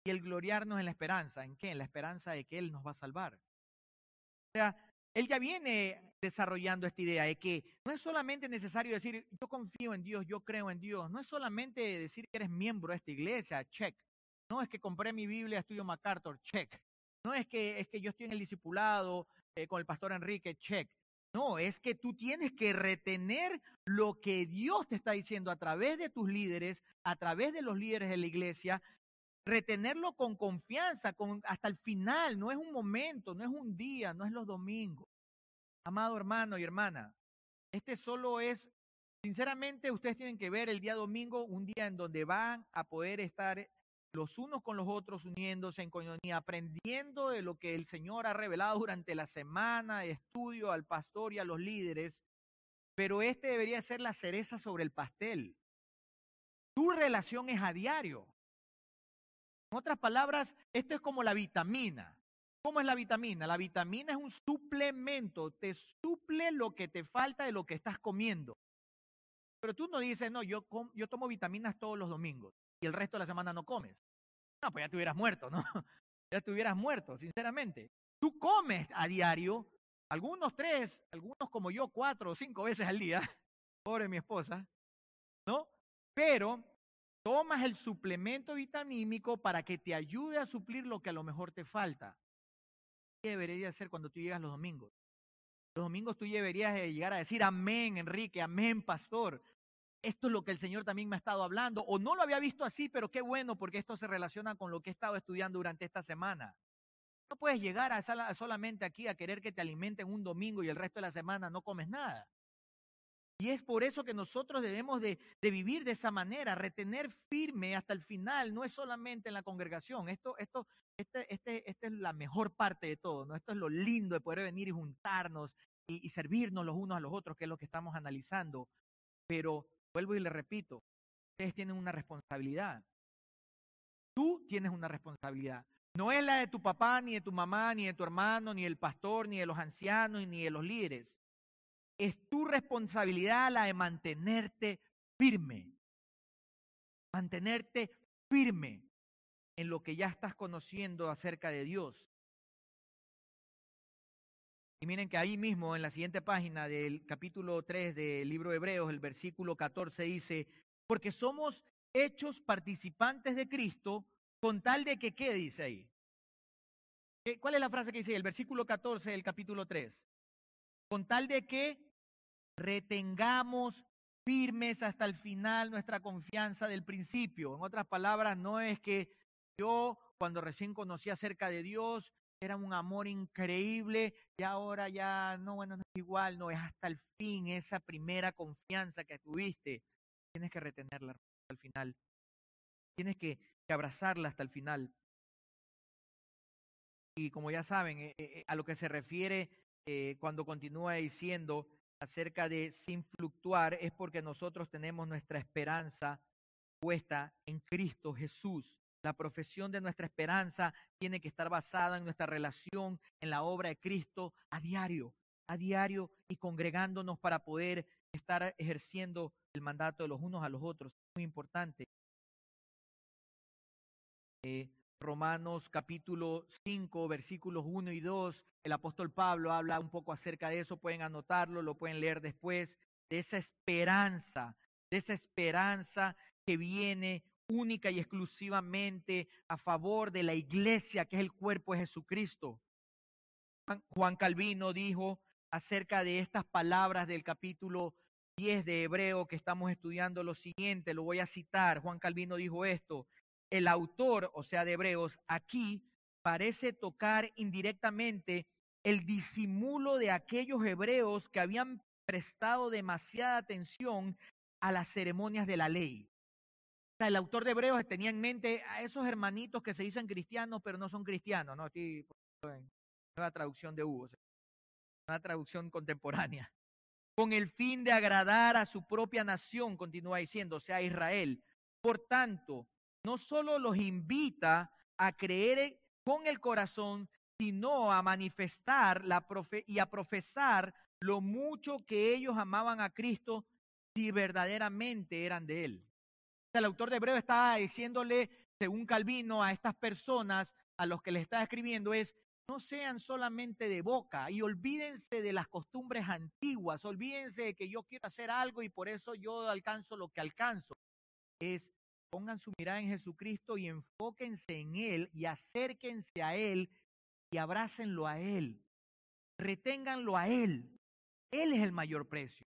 y el gloriarnos en la esperanza. ¿En qué? En la esperanza de que Él nos va a salvar. O sea, Él ya viene desarrollando esta idea de que no es solamente necesario decir, yo confío en Dios, yo creo en Dios. No es solamente decir que eres miembro de esta iglesia, check. No es que compré mi Biblia, estudio MacArthur, check. No es que, es que yo estoy en el discipulado eh, con el pastor Enrique, check. No, es que tú tienes que retener lo que Dios te está diciendo a través de tus líderes, a través de los líderes de la iglesia, retenerlo con confianza, con, hasta el final, no es un momento, no es un día, no es los domingos. Amado hermano y hermana, este solo es, sinceramente, ustedes tienen que ver el día domingo, un día en donde van a poder estar los unos con los otros, uniéndose en comunidad, aprendiendo de lo que el Señor ha revelado durante la semana de estudio al pastor y a los líderes, pero este debería ser la cereza sobre el pastel. Tu relación es a diario. En otras palabras, esto es como la vitamina. ¿Cómo es la vitamina? La vitamina es un suplemento, te suple lo que te falta de lo que estás comiendo. Pero tú no dices, no, yo, yo tomo vitaminas todos los domingos y el resto de la semana no comes. No, pues ya te hubieras muerto, ¿no? Ya te hubieras muerto, sinceramente. Tú comes a diario, algunos tres, algunos como yo, cuatro o cinco veces al día, pobre mi esposa, ¿no? Pero tomas el suplemento vitamínico para que te ayude a suplir lo que a lo mejor te falta. ¿Qué debería hacer cuando tú llegas los domingos? Los domingos tú deberías llegar a decir amén, Enrique, amén, pastor. Esto es lo que el Señor también me ha estado hablando. O no lo había visto así, pero qué bueno porque esto se relaciona con lo que he estado estudiando durante esta semana. No puedes llegar a solamente aquí a querer que te alimenten un domingo y el resto de la semana no comes nada. Y es por eso que nosotros debemos de, vivir de esa manera, retener firme hasta el final, no es solamente en la congregación. Esto, esto, este, este, esta es la mejor parte de todo, ¿no? Esto es lo lindo de poder venir y juntarnos y, y servirnos los unos a los otros, que es lo que estamos analizando. Pero vuelvo y le repito, ustedes tienen una responsabilidad. Tú tienes una responsabilidad. No es la de tu papá, ni de tu mamá, ni de tu hermano, ni del pastor, ni de los ancianos, ni de los líderes es tu responsabilidad la de mantenerte firme. Mantenerte firme en lo que ya estás conociendo acerca de Dios. Y miren que ahí mismo, en la siguiente página del capítulo 3 del libro de Hebreos, el versículo 14 dice, porque somos hechos participantes de Cristo con tal de que, ¿qué dice ahí? ¿Cuál es la frase que dice el versículo 14 del capítulo 3? Con tal de que retengamos firmes hasta el final nuestra confianza del principio. En otras palabras, no es que yo cuando recién conocí acerca de Dios era un amor increíble y ahora ya no, bueno, no es igual, no, es hasta el fin esa primera confianza que tuviste. Tienes que retenerla hasta el final. Tienes que, abrazarla hasta el final. Y como ya saben, eh, eh, a lo que se refiere eh, cuando continúa diciendo, acerca de sin fluctuar es porque nosotros tenemos nuestra esperanza puesta en Cristo Jesús. La profesión de nuestra esperanza tiene que estar basada en nuestra relación en la obra de Cristo a diario, a diario y congregándonos para poder estar ejerciendo el mandato de los unos a los otros. Muy importante. Eh, Romanos capítulo 5, versículos 1 y 2, el apóstol Pablo habla un poco acerca de eso, pueden anotarlo, lo pueden leer después, de esa esperanza, de esa esperanza que viene única y exclusivamente a favor de la iglesia, que es el cuerpo de Jesucristo. Juan Calvino dijo acerca de estas palabras del capítulo 10 de Hebreo que estamos estudiando lo siguiente, lo voy a citar. Juan Calvino dijo esto, el autor, o sea, de Hebreos, aquí parece tocar indirectamente el disimulo de aquellos hebreos que habían prestado demasiada atención a las ceremonias de la ley. El autor de Hebreos tenía en mente a esos hermanitos que se dicen cristianos, pero no son cristianos, ¿no? Estoy en nueva traducción de Hugo, una traducción contemporánea. Con el fin de agradar a su propia nación, continúa diciendo, o sea, Israel. Por tanto, no solo los invita a creer con el corazón, sino a manifestar la y a profesar lo mucho que ellos amaban a Cristo si verdaderamente eran de Él. El autor de Hebreo estaba diciéndole, según Calvino, a estas personas a los que le está escribiendo es, no sean solamente de boca y olvídense de las costumbres antiguas, olvídense de que yo quiero hacer algo y por eso yo alcanzo lo que alcanzo. Es pongan su mirada en Jesucristo y enfóquense en Él y acérquense a Él y abrácenlo a Él. Reténganlo a Él. Él es el mayor precio.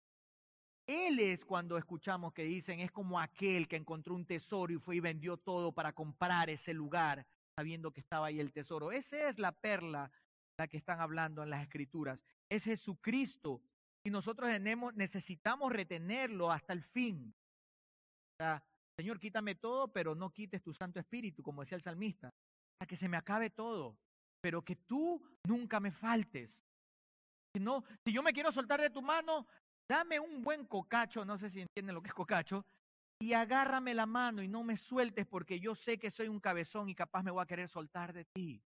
Él es cuando escuchamos que dicen, es como aquel que encontró un tesoro y fue y vendió todo para comprar ese lugar, sabiendo que estaba ahí el tesoro. Esa es la perla la que están hablando en las escrituras. Es Jesucristo. Y nosotros tenemos, necesitamos retenerlo hasta el fin. Señor, quítame todo, pero no quites tu Santo Espíritu, como decía el salmista, para que se me acabe todo, pero que tú nunca me faltes. Si, no, si yo me quiero soltar de tu mano, dame un buen cocacho, no sé si entienden lo que es cocacho, y agárrame la mano y no me sueltes porque yo sé que soy un cabezón y capaz me voy a querer soltar de ti.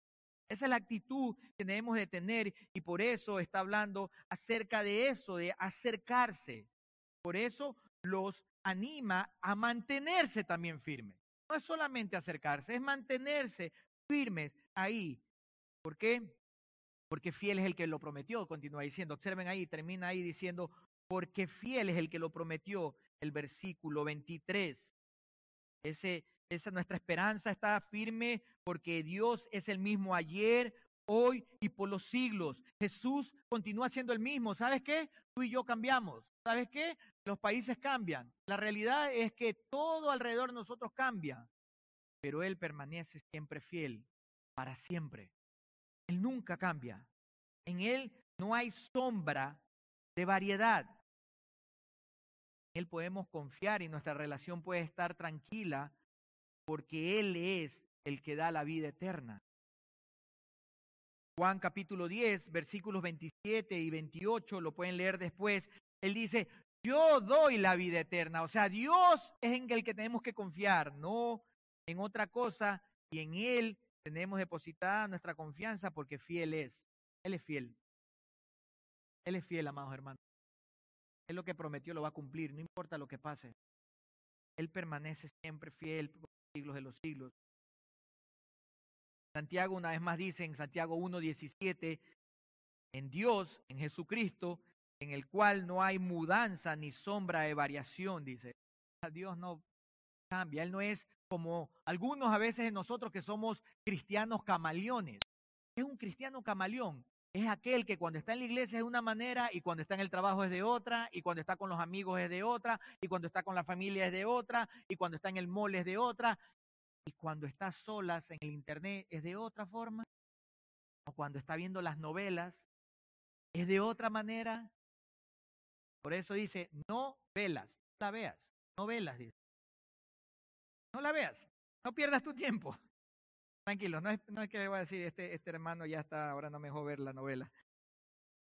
Esa es la actitud que debemos de tener y por eso está hablando acerca de eso, de acercarse. Por eso los anima a mantenerse también firmes. No es solamente acercarse, es mantenerse firmes ahí. ¿Por qué? Porque fiel es el que lo prometió, continúa diciendo. Observen ahí, termina ahí diciendo, porque fiel es el que lo prometió el versículo 23. Ese, esa nuestra esperanza está firme porque Dios es el mismo ayer, hoy y por los siglos. Jesús continúa siendo el mismo. ¿Sabes qué? Tú y yo cambiamos. ¿Sabes qué? Los países cambian. La realidad es que todo alrededor de nosotros cambia, pero Él permanece siempre fiel, para siempre. Él nunca cambia. En Él no hay sombra de variedad. Él podemos confiar y nuestra relación puede estar tranquila porque Él es el que da la vida eterna. Juan capítulo 10, versículos 27 y 28, lo pueden leer después. Él dice, yo doy la vida eterna. O sea, Dios es en el que tenemos que confiar, no en otra cosa. Y en Él tenemos depositada nuestra confianza porque fiel es. Él es fiel. Él es fiel, amados hermanos. Él lo que prometió lo va a cumplir, no importa lo que pase. Él permanece siempre fiel por los siglos de los siglos. Santiago una vez más dice en Santiago 1.17, en Dios, en Jesucristo, en el cual no hay mudanza ni sombra de variación, dice. Dios no cambia, Él no es como algunos a veces de nosotros que somos cristianos camaleones. Es un cristiano camaleón es aquel que cuando está en la iglesia es una manera y cuando está en el trabajo es de otra y cuando está con los amigos es de otra y cuando está con la familia es de otra y cuando está en el mall es de otra y cuando está solas en el internet es de otra forma o cuando está viendo las novelas es de otra manera. Por eso dice, no velas, no la veas, no velas, dice. No la veas, no pierdas tu tiempo. Tranquilo, no es, no es que le voy a decir, este, este hermano ya está, ahora no me dejó ver la novela.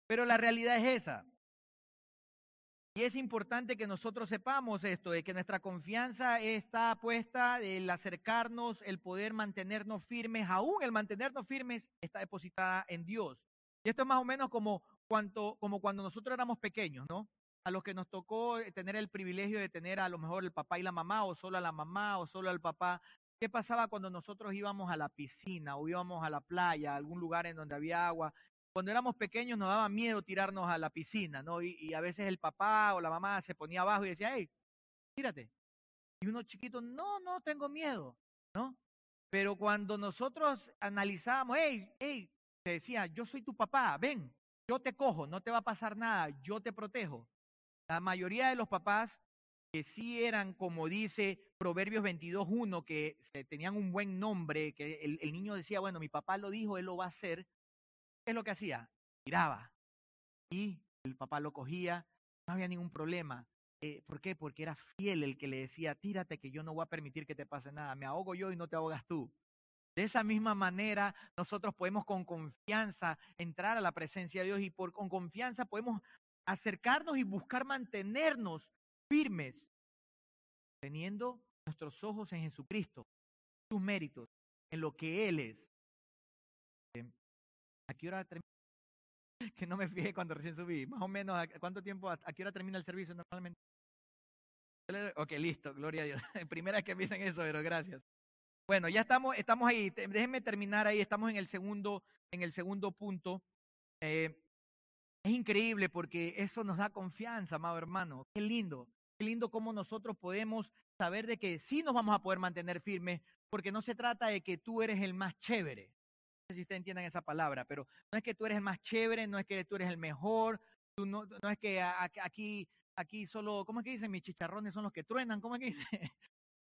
Pero la realidad es esa. Y es importante que nosotros sepamos esto, de que nuestra confianza está puesta, el acercarnos, el poder mantenernos firmes, aún el mantenernos firmes está depositada en Dios. Y esto es más o menos como, cuanto, como cuando nosotros éramos pequeños, ¿no? A los que nos tocó tener el privilegio de tener a lo mejor el papá y la mamá, o solo a la mamá, o solo al papá, ¿Qué pasaba cuando nosotros íbamos a la piscina o íbamos a la playa, a algún lugar en donde había agua? Cuando éramos pequeños nos daba miedo tirarnos a la piscina, ¿no? Y, a veces el papá o la mamá se ponía abajo y decía, hey, tírate. Y uno chiquito, no, no tengo miedo, ¿no? Pero cuando nosotros analizábamos, hey, hey, te decía, yo soy tu papá, ven, yo te cojo, no te va a pasar nada, yo te protejo. La mayoría de los papás que sí eran, como dice Proverbios 22.1, que tenían un buen nombre, que el, niño decía, bueno, mi papá lo dijo, él lo va a hacer. ¿Qué es lo que hacía? Tiraba. Y el papá lo cogía, no había ningún problema. Eh, ¿Por qué? Porque era fiel el que le decía, tírate que yo no voy a permitir que te pase nada, me ahogo yo y no te ahogas tú. De esa misma manera, nosotros podemos con confianza entrar a la presencia de Dios y por, con confianza podemos acercarnos y buscar mantenernos firmes, teniendo nuestros ojos en Jesucristo, sus méritos, en lo que Él es. Eh, ¿A qué hora termina? Que no me fijé cuando recién subí. Más o menos, ¿a cuánto tiempo, a, qué hora termina el servicio normalmente? Ok, listo, gloria a Dios. Primera vez que me dicen eso, pero gracias. Bueno, ya estamos, estamos ahí. Déjenme terminar ahí. Estamos en el segundo, en el segundo punto. Eh, es increíble porque eso nos da confianza, amado hermano. Qué lindo. Lindo cómo nosotros podemos saber de que sí nos vamos a poder mantener firmes, porque no se trata de que tú eres el más chévere. No sé si ustedes entiendan esa palabra, pero no es que tú eres el más chévere, no es que tú eres el mejor, no, no es que aquí, aquí solo, ¿cómo es que dicen? Mis chicharrones son los que truenan, ¿cómo es que dice?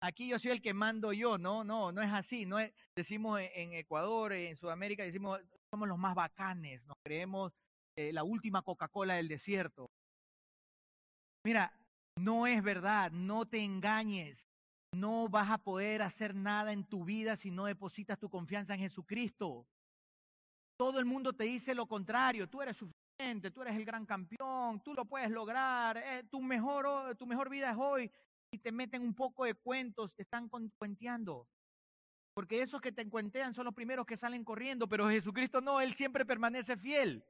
Aquí yo soy el que mando yo, no, no, no es así, no es, decimos en Ecuador, en Sudamérica, decimos somos los más bacanes, nos creemos eh, la última Coca-Cola del desierto. Mira, no es verdad, no te engañes. no vas a poder hacer nada en tu vida si no depositas tu confianza en Jesucristo. Todo el mundo te dice lo contrario, tú eres suficiente, tú eres el gran campeón, tú lo puedes lograr, eh, tu, mejor, tu mejor vida es hoy. Y te meten un poco de cuentos, te están cuenteando. Porque esos que te cuentean son los primeros que salen corriendo, pero Jesucristo no, Él siempre permanece fiel.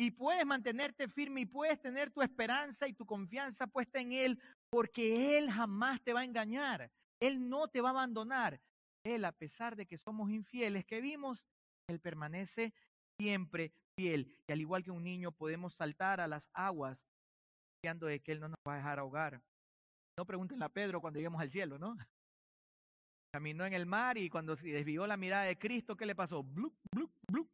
Y puedes mantenerte firme y puedes tener tu esperanza y tu confianza puesta en Él porque Él jamás te va a engañar. Él no te va a abandonar. Él, a pesar de que somos infieles, que vimos, Él permanece siempre fiel. Y al igual que un niño, podemos saltar a las aguas confiando de que Él no nos va a dejar ahogar. No pregunten a Pedro cuando lleguemos al cielo, ¿no? Caminó en el mar y cuando se desvió la mirada de Cristo, ¿qué le pasó? Blup, blup, blup.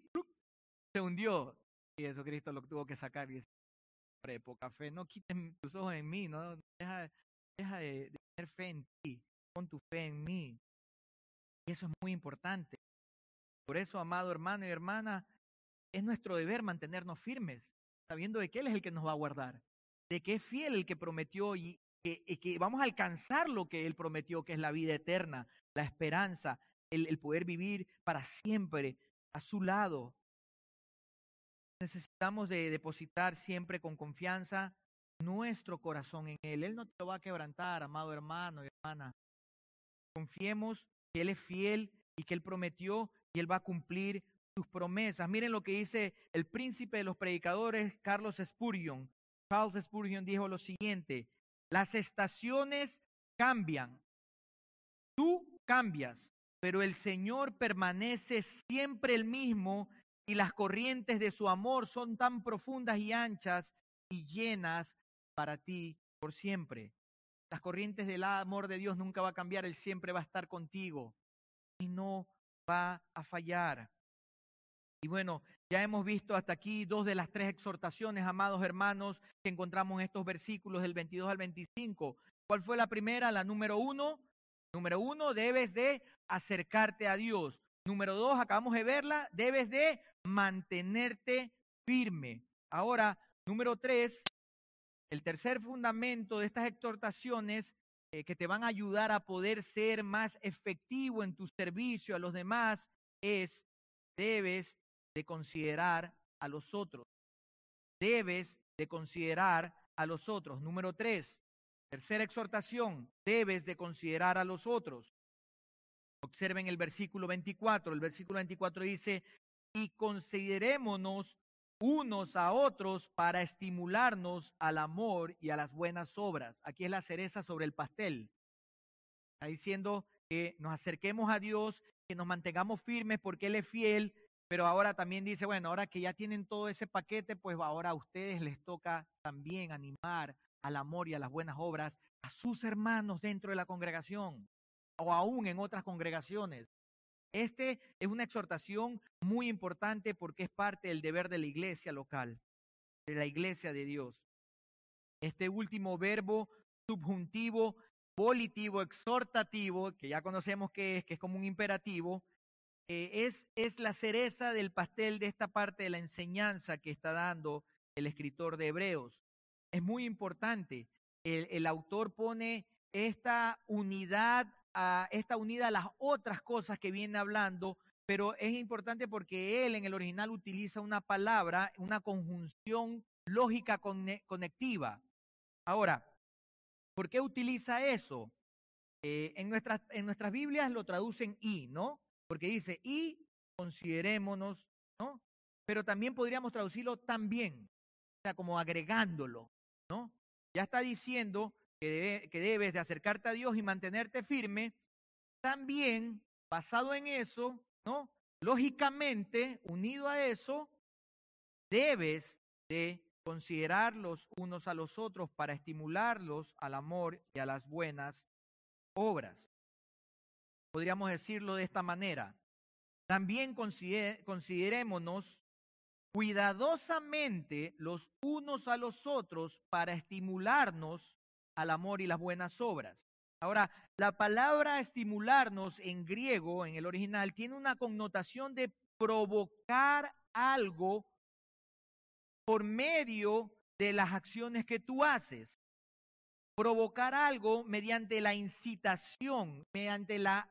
Se hundió. Y eso lo tuvo que sacar y decir, poca fe, no quiten tus ojos en mí, no deja, deja de, tener fe en ti, pon tu fe en mí. Y eso es muy importante. Por eso, amado hermano y hermana, es nuestro deber mantenernos firmes, sabiendo de que es el que nos va a guardar, de que es fiel el que prometió y que, vamos a alcanzar lo que Él prometió, que es la vida eterna, la esperanza, el poder vivir para siempre a su lado, necesitamos de depositar siempre con confianza nuestro corazón en Él. Él no te lo va a quebrantar, amado hermano y hermana. Confiemos que Él es fiel y que Él prometió y Él va a cumplir sus promesas. Miren lo que dice el príncipe de los predicadores, Carlos Spurgeon. Charles Spurgeon dijo lo siguiente, las estaciones cambian, tú cambias, pero el Señor permanece siempre el mismo y las corrientes de su amor son tan profundas y anchas y llenas para ti por siempre. Las corrientes del amor de Dios nunca va a cambiar, Él siempre va a estar contigo y no va a fallar. Y bueno, ya hemos visto hasta aquí dos de las tres exhortaciones, amados hermanos, que encontramos en estos versículos del 22 al 25. ¿Cuál fue la primera? La número uno. Número uno, debes de acercarte a Dios. Número dos, acabamos de verla, debes de mantenerte firme. Ahora, número tres, el tercer fundamento de estas exhortaciones eh, que te van a ayudar a poder ser más efectivo en tu servicio a los demás es, debes de considerar a los otros. Debes de considerar a los otros. Número tres, tercera exhortación, debes de considerar a los otros. Observen el versículo 24. El versículo 24 dice, y considerémonos unos a otros para estimularnos al amor y a las buenas obras. Aquí es la cereza sobre el pastel. Está diciendo que nos acerquemos a Dios, que nos mantengamos firmes porque Él es fiel, pero ahora también dice, bueno, ahora que ya tienen todo ese paquete, pues ahora a ustedes les toca también animar al amor y a las buenas obras a sus hermanos dentro de la congregación o aún en otras congregaciones. Este es una exhortación muy importante porque es parte del deber de la iglesia local, de la iglesia de Dios. Este último verbo subjuntivo, volitivo, exhortativo, que ya conocemos que es, que es como un imperativo, eh, es, es la cereza del pastel de esta parte de la enseñanza que está dando el escritor de Hebreos. Es muy importante. El, el autor pone esta unidad está unida a las otras cosas que viene hablando, pero es importante porque él en el original utiliza una palabra, una conjunción lógica conectiva. Ahora, ¿por qué utiliza eso? Eh, en, nuestras, en nuestras Biblias lo traducen y, ¿no? Porque dice y considerémonos, ¿no? Pero también podríamos traducirlo también, o sea, como agregándolo, ¿no? Ya está diciendo que, debes de acercarte a Dios y mantenerte firme, también basado en eso, ¿no? Lógicamente, unido a eso, debes de considerar los unos a los otros para estimularlos al amor y a las buenas obras. Podríamos decirlo de esta manera. También considerémonos cuidadosamente los unos a los otros para estimularnos al amor y las buenas obras. Ahora, la palabra estimularnos en griego, en el original, tiene una connotación de provocar algo por medio de las acciones que tú haces. provocar algo mediante la incitación, mediante la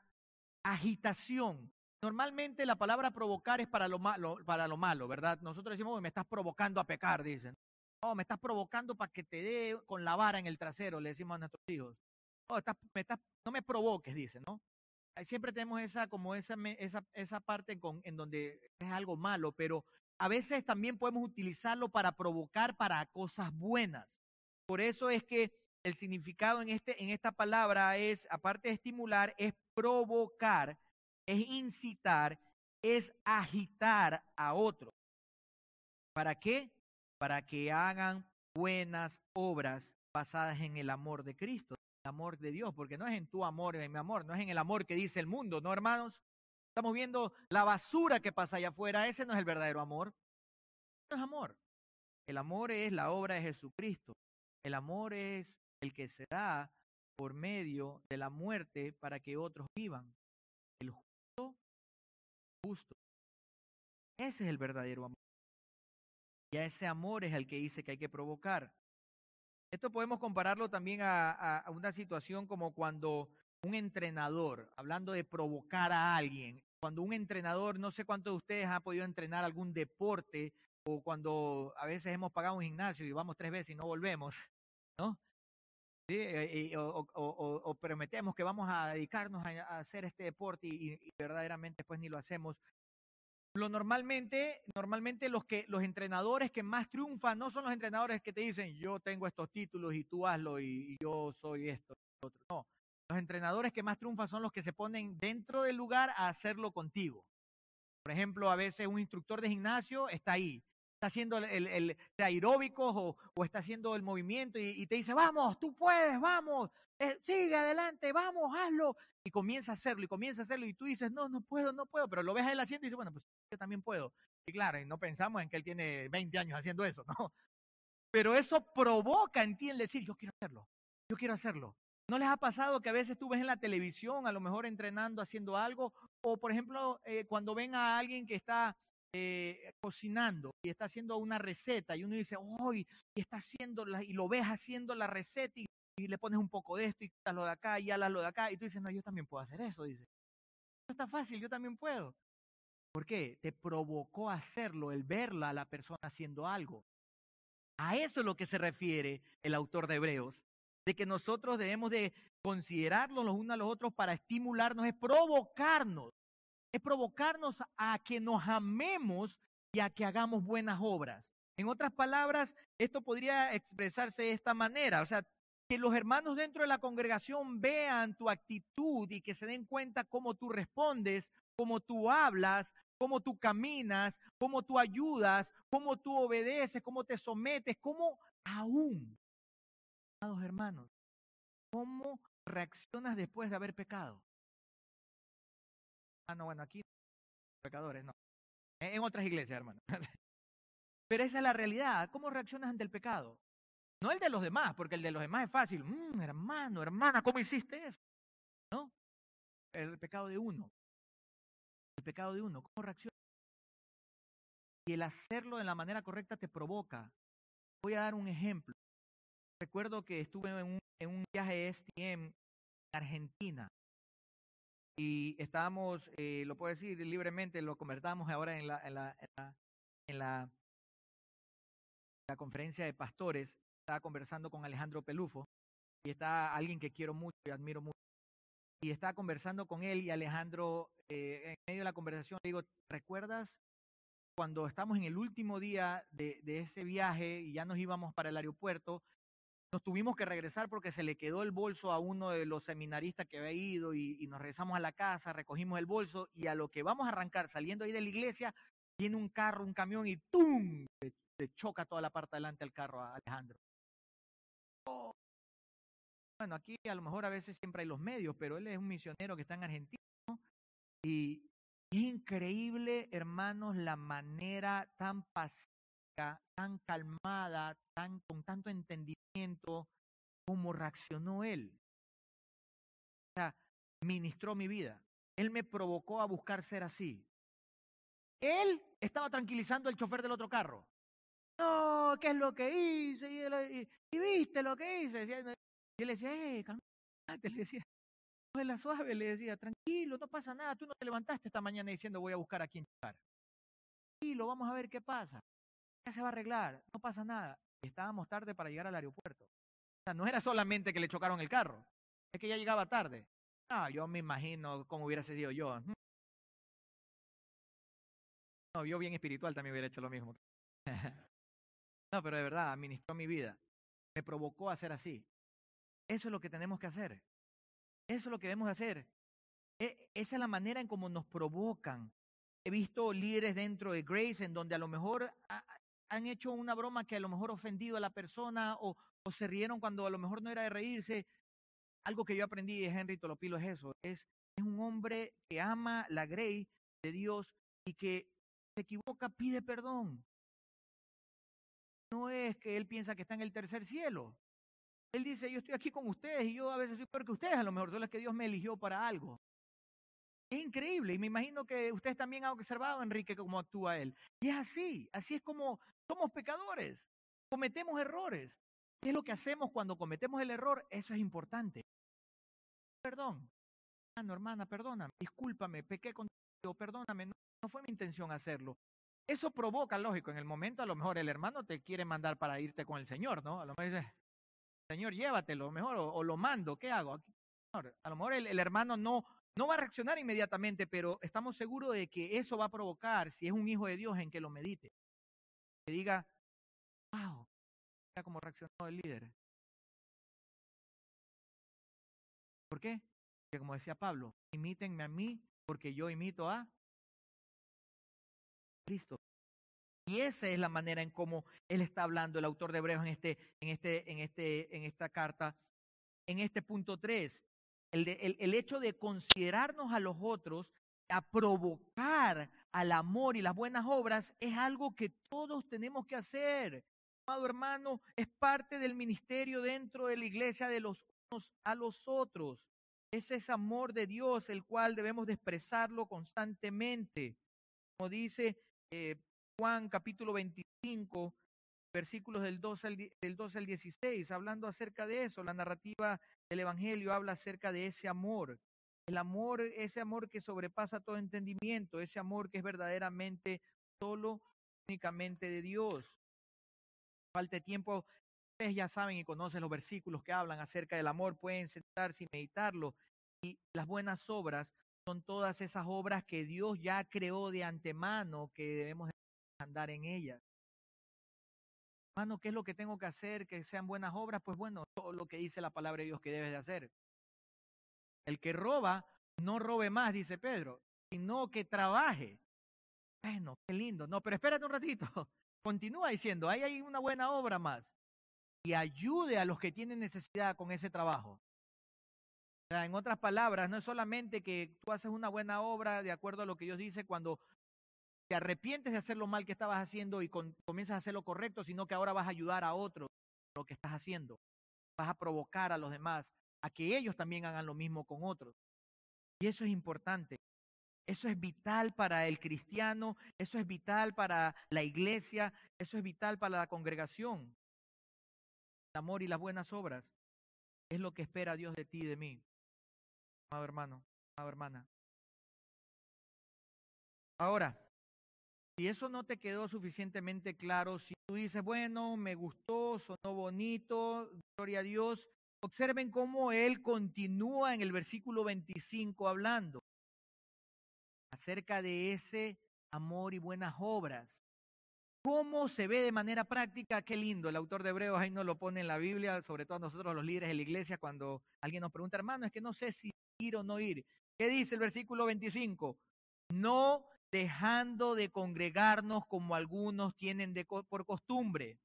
agitación. Normalmente la palabra provocar es para lo malo, para lo malo, ¿verdad? Nosotros decimos, me estás provocando a pecar, dicen. Oh, me estás provocando para que te dé con la vara en el trasero, le decimos a nuestros hijos. Oh, no me provoques, dicen, ¿no? Siempre tenemos esa, como esa, esa, esa parte con, en donde es algo malo, pero a veces también podemos utilizarlo para provocar para cosas buenas. Por eso es que el significado en, este, en esta palabra es, aparte de estimular, es provocar, es incitar, es agitar a otros. ¿Para qué? Para que hagan buenas obras basadas en el amor de Cristo, el amor de Dios, porque no es en tu amor, en mi amor, no es en el amor que dice el mundo, ¿no, hermanos? Estamos viendo la basura que pasa allá afuera, ese no es el verdadero amor. No es amor. El amor es la obra de Jesucristo. El amor es el que se da por medio de la muerte para que otros vivan. El justo, justo. Ese es el verdadero amor. Y ese amor es el que dice que hay que provocar. Esto podemos compararlo también a, una situación como cuando un entrenador, hablando de provocar a alguien, cuando un entrenador, no sé cuántos de ustedes han podido entrenar algún deporte o cuando a veces hemos pagado un gimnasio y vamos tres veces y no volvemos, ¿no? ¿sí? Eh, eh, o, prometemos que vamos a dedicarnos a, hacer este deporte y, verdaderamente después ni lo hacemos. Lo normalmente, normalmente los que los entrenadores que más triunfan no son los entrenadores que te dicen yo tengo estos títulos y tú hazlo y, yo soy esto. Otro. No, los entrenadores que más triunfan son los que se ponen dentro del lugar a hacerlo contigo. Por ejemplo, a veces un instructor de gimnasio está ahí está haciendo el, el, aeróbicos o, o, está haciendo el movimiento y, te dice, vamos, tú puedes, vamos, eh, sigue adelante, vamos, hazlo. Y comienza a hacerlo y comienza a hacerlo y tú dices, no, no puedo, no puedo, pero lo ves a él haciendo y dices, bueno, pues yo también puedo. Y claro, y no pensamos en que él tiene 20 años haciendo eso, ¿no? Pero eso provoca en ti el decir, yo quiero hacerlo, yo quiero hacerlo. ¿No les ha pasado que a veces tú ves en la televisión, a lo mejor entrenando, haciendo algo? O, por ejemplo, eh, cuando ven a alguien que está eh, cocinando y está haciendo una receta y uno dice, hoy y está haciendo y lo ves haciendo la receta y, le pones un poco de esto y quitas lo de acá y alas lo de acá y tú dices, no, yo también puedo hacer eso, dice. No está fácil, yo también puedo. ¿Por qué? Te provocó hacerlo, el verla a la persona haciendo algo. A eso es lo que se refiere el autor de Hebreos, de que nosotros debemos de considerarnos los unos a los otros para estimularnos, es provocarnos es provocarnos a que nos amemos y a que hagamos buenas obras. En otras palabras, esto podría expresarse de esta manera, o sea, que los hermanos dentro de la congregación vean tu actitud y que se den cuenta cómo tú respondes, cómo tú hablas, cómo tú caminas, cómo tú ayudas, cómo tú obedeces, cómo te sometes, cómo aún, amados hermanos, cómo reaccionas después de haber pecado. Ah, no, bueno, aquí pecadores, no. En otras iglesias, hermano. Pero esa es la realidad. ¿Cómo reaccionas ante el pecado? No el de los demás, porque el de los demás es fácil. Mm, hermano, hermana, ¿cómo hiciste eso? ¿No? El pecado de uno. El pecado de uno. ¿Cómo reaccionas? Y el hacerlo de la manera correcta te provoca. Voy a dar un ejemplo. Recuerdo que estuve en un, en un viaje STM en Argentina y estábamos, eh, lo puedo decir libremente, lo convertamos ahora en la, en la, en la, la, conferencia de pastores. Estaba conversando con Alejandro Pelufo y está alguien que quiero mucho y admiro mucho. Y estaba conversando con él y Alejandro, eh, en medio de la conversación, le digo, ¿recuerdas cuando estamos en el último día de, de ese viaje y ya nos íbamos para el aeropuerto nos tuvimos que regresar porque se le quedó el bolso a uno de los seminaristas que había ido y, nos regresamos a la casa, recogimos el bolso y a lo que vamos a arrancar saliendo ahí de la iglesia, viene un carro, un camión y ¡tum! Se, choca toda la parte delante del carro a Alejandro. Bueno, aquí a lo mejor a veces siempre hay los medios, pero él es un misionero que está en Argentina y es increíble, hermanos, la manera tan pacífica tan calmada, tan, con tanto entendimiento, como reaccionó él. O sea, ministró mi vida. Él me provocó a buscar ser así. Él estaba tranquilizando al chofer del otro carro. No, ¿qué es lo que hice? Y, viste lo que hice. Yo le decía, eh, calmate, le decía, la suave, le decía, tranquilo, no pasa nada, tú no te levantaste esta mañana diciendo voy a buscar a quien chocar. Tranquilo, vamos a ver qué pasa. Se va a arreglar, no pasa nada. Estábamos tarde para llegar al aeropuerto. No era solamente que le chocaron el carro, es que ya llegaba tarde. Ah, yo me imagino cómo hubiera sido yo. No, yo bien espiritual también hubiera hecho lo mismo. no, pero de verdad, administró mi vida. Me provocó a ser así. Eso es lo que tenemos que hacer. Eso es lo que debemos hacer. E, esa es la manera en cómo nos provocan. He visto líderes dentro de Grace en donde a lo mejor han hecho una broma que a lo mejor ofendido a la persona o, se rieron cuando a lo mejor no era de reírse. Algo que yo aprendí de Henry Tolopilo es eso. Es, es un hombre que ama la Grace de Dios y que se equivoca, pide perdón. No es que él piensa que está en el tercer cielo. Él dice, yo estoy aquí con ustedes y yo a veces soy peor que ustedes, a lo mejor solo es que Dios me eligió para algo. Es increíble y me imagino que ustedes también han observado, Enrique, cómo actúa él. Y es así, así es como somos pecadores, cometemos errores. ¿Qué es lo que hacemos cuando cometemos el error? Eso es importante. Perdón, hermano, hermana, perdóname, discúlpame, pequé contigo, perdóname, no, no fue mi intención hacerlo. Eso provoca, lógico, en el momento a lo mejor el hermano te quiere mandar para irte con el Señor, ¿no? A lo mejor dice, Señor, llévatelo mejor o, lo mando, ¿qué hago? A lo mejor el, hermano no, no va a reaccionar inmediatamente, pero estamos seguros de que eso va a provocar, si es un hijo de Dios, en que lo medite. Que diga, wow, mira cómo reaccionó el líder. ¿Por qué? Porque como decía Pablo, imítenme a mí porque yo imito a Cristo. Y esa es la manera en cómo él está hablando, el autor de Hebreos en, este, en, este, en, este, en esta carta, en este punto 3. El, el, el hecho de considerarnos a los otros, a provocar al amor y las buenas obras, es algo que todos tenemos que hacer. Amado hermano, es parte del ministerio dentro de la iglesia de los unos a los otros. Es ese amor de Dios el cual debemos de expresarlo constantemente. Como dice eh, Juan capítulo 25, versículos del 12, al, del 12 al 16, hablando acerca de eso. La narrativa del Evangelio habla acerca de ese amor. El amor, ese amor que sobrepasa todo entendimiento, ese amor que es verdaderamente solo, únicamente de Dios. Falte tiempo, ustedes ya saben y conocen los versículos que hablan acerca del amor, pueden sentarse y meditarlo. Y las buenas obras son todas esas obras que Dios ya creó de antemano que debemos andar en ellas. Hermano, ¿qué es lo que tengo que hacer? Que sean buenas obras. Pues bueno, todo lo que dice la palabra de Dios que debes de hacer. El que roba, no robe más, dice Pedro, sino que trabaje. Bueno, qué lindo. No, pero espérate un ratito. Continúa diciendo, ahí hay una buena obra más. Y ayude a los que tienen necesidad con ese trabajo. en otras palabras, no es solamente que tú haces una buena obra de acuerdo a lo que Dios dice cuando te arrepientes de hacer lo mal que estabas haciendo y comienzas a hacer lo correcto, sino que ahora vas a ayudar a otros lo que estás haciendo. Vas a provocar a los demás a que ellos también hagan lo mismo con otros. Y eso es importante. Eso es vital para el cristiano, eso es vital para la iglesia, eso es vital para la congregación. El amor y las buenas obras es lo que espera Dios de ti y de mí. Amado hermano, amado hermana. Ahora, si eso no te quedó suficientemente claro, si tú dices, bueno, me gustó, sonó bonito, gloria a Dios, observen cómo él continúa en el versículo 25 hablando acerca de ese amor y buenas obras. ¿Cómo se ve de manera práctica? Qué lindo, el autor de Hebreos ahí nos lo pone en la Biblia, sobre todo nosotros los líderes de la iglesia, cuando alguien nos pregunta, hermano, es que no sé si ir o no ir. ¿Qué dice el versículo 25? No dejando de congregarnos como algunos tienen por costumbre.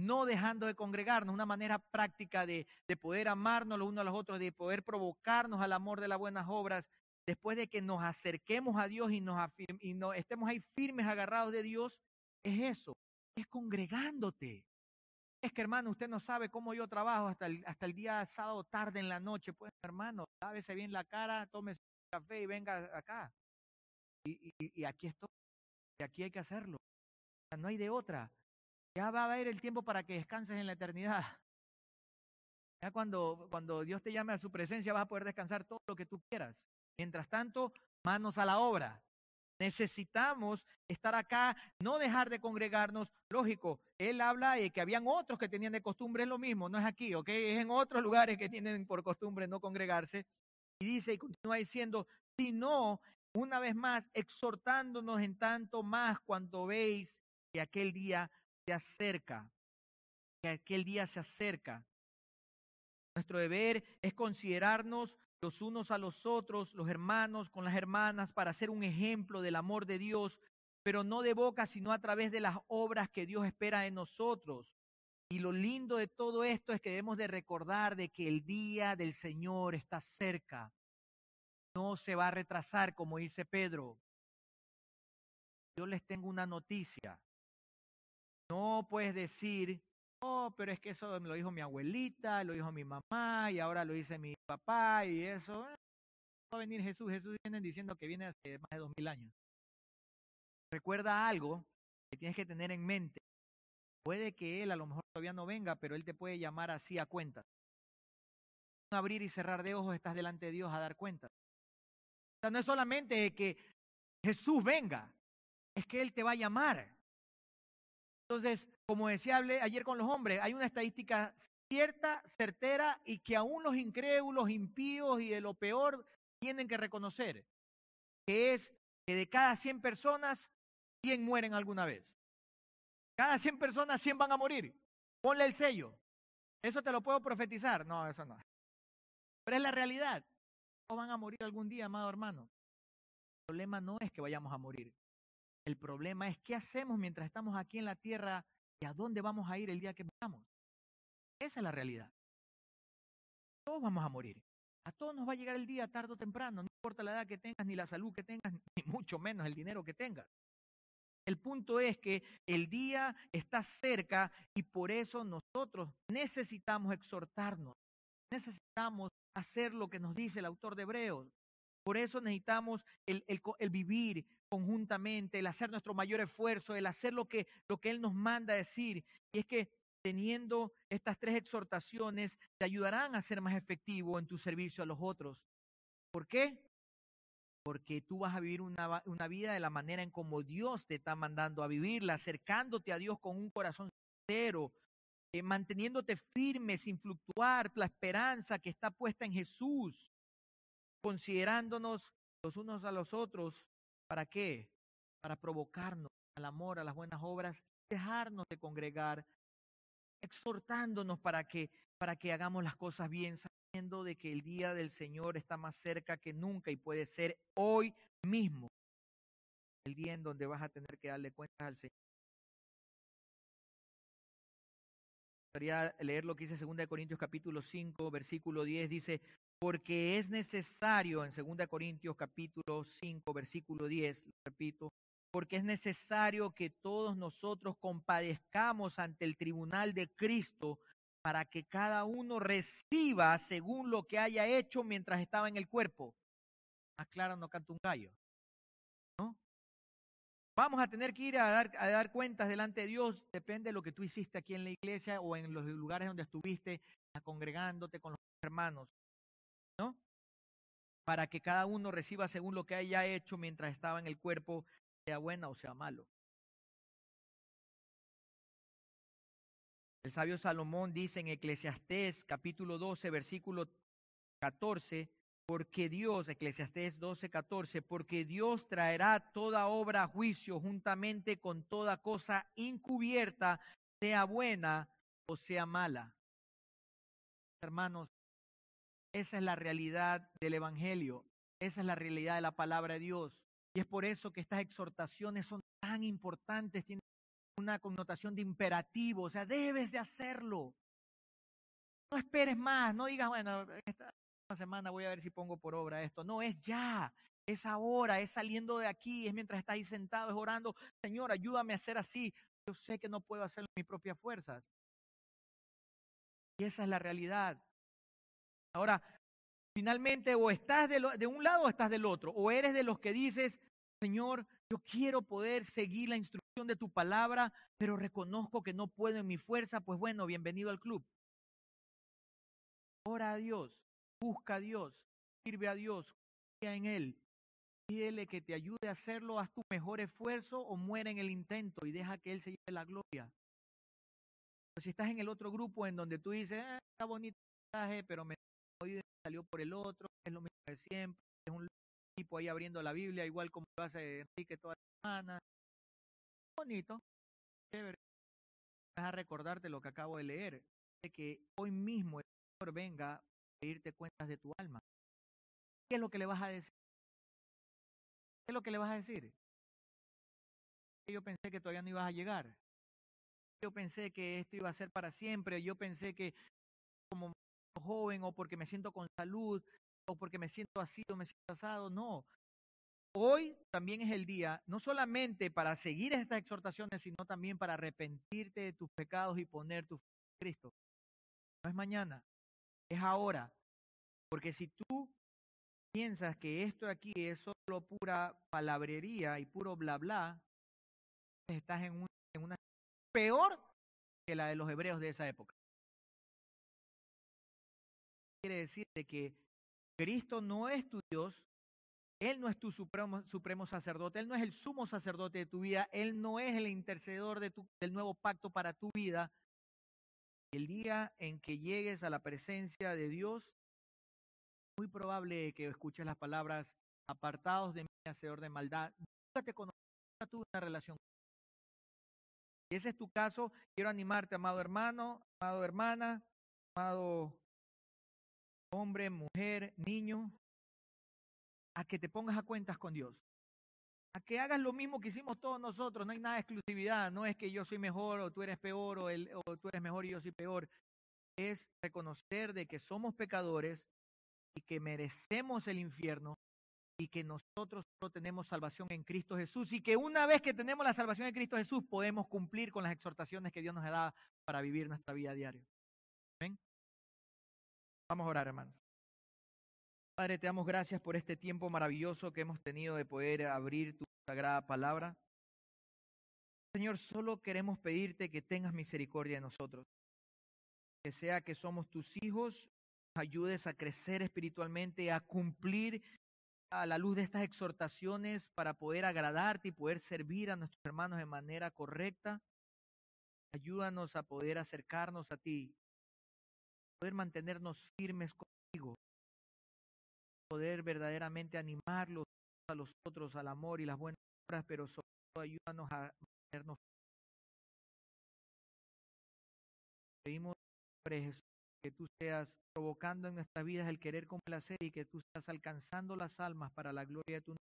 No dejando de congregarnos, una manera práctica de, de poder amarnos los unos a los otros, de poder provocarnos al amor de las buenas obras, después de que nos acerquemos a Dios y nos, y nos estemos ahí firmes, agarrados de Dios, es eso, es congregándote. Es que hermano, usted no sabe cómo yo trabajo hasta el, hasta el día sábado tarde en la noche. Pues hermano, lávese bien la cara, tome su café y venga acá. Y, aquí estoy, y aquí hay que hacerlo. no hay de otra. Ya va a haber el tiempo para que descanses en la eternidad. Ya cuando, cuando Dios te llame a su presencia vas a poder descansar todo lo que tú quieras. Mientras tanto, manos a la obra. Necesitamos estar acá, no dejar de congregarnos. Lógico, él habla de que habían otros que tenían de costumbre lo mismo, no es aquí, ¿ok? Es en otros lugares que tienen por costumbre no congregarse. Y dice y continúa diciendo, sino, una vez más, exhortándonos en tanto más cuando veis que aquel día se acerca, que aquel día se acerca. Nuestro deber es considerarnos los unos a los otros, los hermanos con las hermanas, para ser un ejemplo del amor de Dios, pero no de boca, sino a través de las obras que Dios espera de nosotros. Y lo lindo de todo esto es que debemos de recordar de que el día del Señor está cerca. No se va a retrasar, como dice Pedro. Yo les tengo una noticia. No puedes decir, oh, pero es que eso me lo dijo mi abuelita, lo dijo mi mamá y ahora lo dice mi papá y eso. Eh, va a venir Jesús. Jesús viene diciendo que viene hace más de dos mil años. Recuerda algo que tienes que tener en mente. Puede que Él a lo mejor todavía no venga, pero Él te puede llamar así a cuenta. Abrir y cerrar de ojos estás delante de Dios a dar cuenta. O sea, no es solamente que Jesús venga, es que Él te va a llamar. Entonces, como decía ayer con los hombres, hay una estadística cierta, certera y que aún los incrédulos, impíos y de lo peor tienen que reconocer, que es que de cada 100 personas, 100 mueren alguna vez. Cada 100 personas, 100 van a morir. Ponle el sello. ¿Eso te lo puedo profetizar? No, eso no. Pero es la realidad. No van a morir algún día, amado hermano. El problema no es que vayamos a morir. El problema es qué hacemos mientras estamos aquí en la tierra y a dónde vamos a ir el día que vamos. Esa es la realidad. Todos vamos a morir. A todos nos va a llegar el día tarde o temprano, no importa la edad que tengas, ni la salud que tengas, ni mucho menos el dinero que tengas. El punto es que el día está cerca y por eso nosotros necesitamos exhortarnos, necesitamos hacer lo que nos dice el autor de Hebreos. Por eso necesitamos el, el vivir conjuntamente, el hacer nuestro mayor esfuerzo, el hacer lo que, lo que Él nos manda decir. Y es que teniendo estas tres exhortaciones te ayudarán a ser más efectivo en tu servicio a los otros. ¿Por qué? Porque tú vas a vivir una, una vida de la manera en como Dios te está mandando a vivirla, acercándote a Dios con un corazón sincero, eh, manteniéndote firme sin fluctuar, la esperanza que está puesta en Jesús, considerándonos los unos a los otros ¿Para qué? Para provocarnos al amor, a las buenas obras, dejarnos de congregar, exhortándonos para que, para que hagamos las cosas bien, sabiendo de que el día del Señor está más cerca que nunca y puede ser hoy mismo, el día en donde vas a tener que darle cuentas al Señor. Quería leer lo que dice 2 Corintios capítulo 5, versículo 10, dice, porque es necesario, en 2 Corintios capítulo 5, versículo 10, repito, porque es necesario que todos nosotros compadezcamos ante el tribunal de Cristo para que cada uno reciba según lo que haya hecho mientras estaba en el cuerpo. Más claro no canta un gallo. ¿No? Vamos a tener que ir a dar, a dar cuentas delante de Dios, depende de lo que tú hiciste aquí en la iglesia o en los lugares donde estuviste congregándote con los hermanos. ¿no? Para que cada uno reciba según lo que haya hecho mientras estaba en el cuerpo, sea buena o sea malo. El sabio Salomón dice en Eclesiastés capítulo 12, versículo 14, porque Dios, Eclesiastés 12, 14, porque Dios traerá toda obra a juicio juntamente con toda cosa encubierta, sea buena o sea mala. Hermanos, esa es la realidad del Evangelio. Esa es la realidad de la palabra de Dios. Y es por eso que estas exhortaciones son tan importantes, tienen una connotación de imperativo, o sea, debes de hacerlo. No esperes más, no digas, bueno, semana voy a ver si pongo por obra esto. No, es ya, es ahora, es saliendo de aquí, es mientras estás ahí sentado, es orando, Señor, ayúdame a hacer así. Yo sé que no puedo hacerlo en mis propias fuerzas. Y esa es la realidad. Ahora, finalmente o estás de, de, un lado o estás del otro, o eres de los que dices, Señor, yo quiero poder seguir la instrucción de tu palabra, pero reconozco que no puedo en mi fuerza, pues bueno, bienvenido al club. ora a Dios, busca a Dios, sirve a Dios, confía en Él. Pídele que te ayude a hacerlo, haz tu mejor esfuerzo o muere en el intento y deja que Él se lleve la gloria. Pero si estás en el otro grupo en donde tú dices, "Ah, está bonito el mensaje, pero me salió por el otro, es lo mismo de siempre, es un tipo ahí abriendo la Biblia, igual como lo hace Enrique toda la semana. Bonito, chévere. Vas a recordarte lo que acabo de leer, de que hoy mismo el Señor venga pedirte cuentas de tu alma. ¿Qué es lo que le vas a decir? ¿Qué es lo que le vas a decir? Yo pensé que todavía no ibas a llegar. Yo pensé que esto iba a ser para siempre. Yo pensé que como joven o porque me siento con salud o porque me siento así o me siento asado. No. Hoy también es el día, no solamente para seguir estas exhortaciones, sino también para arrepentirte de tus pecados y poner tu fe en Cristo. No es mañana, es ahora. Porque si tú piensas que esto aquí es solo pura palabrería y puro bla bla, estás en, un, en una peor que la de los hebreos de esa época. Quiere decir de que Cristo no es tu Dios, Él no es tu supremo, supremo sacerdote, Él no es el sumo sacerdote de tu vida, Él no es el intercedor de tu, del nuevo pacto para tu vida. El día en que llegues a la presencia de Dios, muy probable que escuches las palabras apartados de mí, hacedor de maldad. Nunca te conocí, nunca tuve una relación. Si ese es tu caso, quiero animarte, amado hermano, amado hermana, amado hombre, mujer, niño, a que te pongas a cuentas con Dios. A que hagas lo mismo que hicimos todos nosotros. No hay nada de exclusividad. No es que yo soy mejor o tú eres peor o, el, o tú eres mejor y yo soy peor. Es reconocer de que somos pecadores y que merecemos el infierno y que nosotros solo tenemos salvación en Cristo Jesús y que una vez que tenemos la salvación en Cristo Jesús podemos cumplir con las exhortaciones que Dios nos da para vivir nuestra vida diaria. Vamos a orar, hermanos. Padre, te damos gracias por este tiempo maravilloso que hemos tenido de poder abrir tu sagrada palabra. Señor, solo queremos pedirte que tengas misericordia de nosotros. Que sea que somos tus hijos, ayudes a crecer espiritualmente, a cumplir a la luz de estas exhortaciones para poder agradarte y poder servir a nuestros hermanos de manera correcta. Ayúdanos a poder acercarnos a ti, poder mantenernos firmes contigo, poder verdaderamente animarlos a los otros al amor y las buenas obras, pero sobre todo ayúdanos a mantenernos. Pedimos, que tú seas provocando en nuestras vidas el querer hacer y que tú estás alcanzando las almas para la gloria de tu nombre.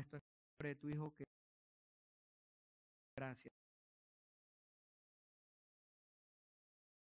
Esto en nombre de tu Hijo que gracias.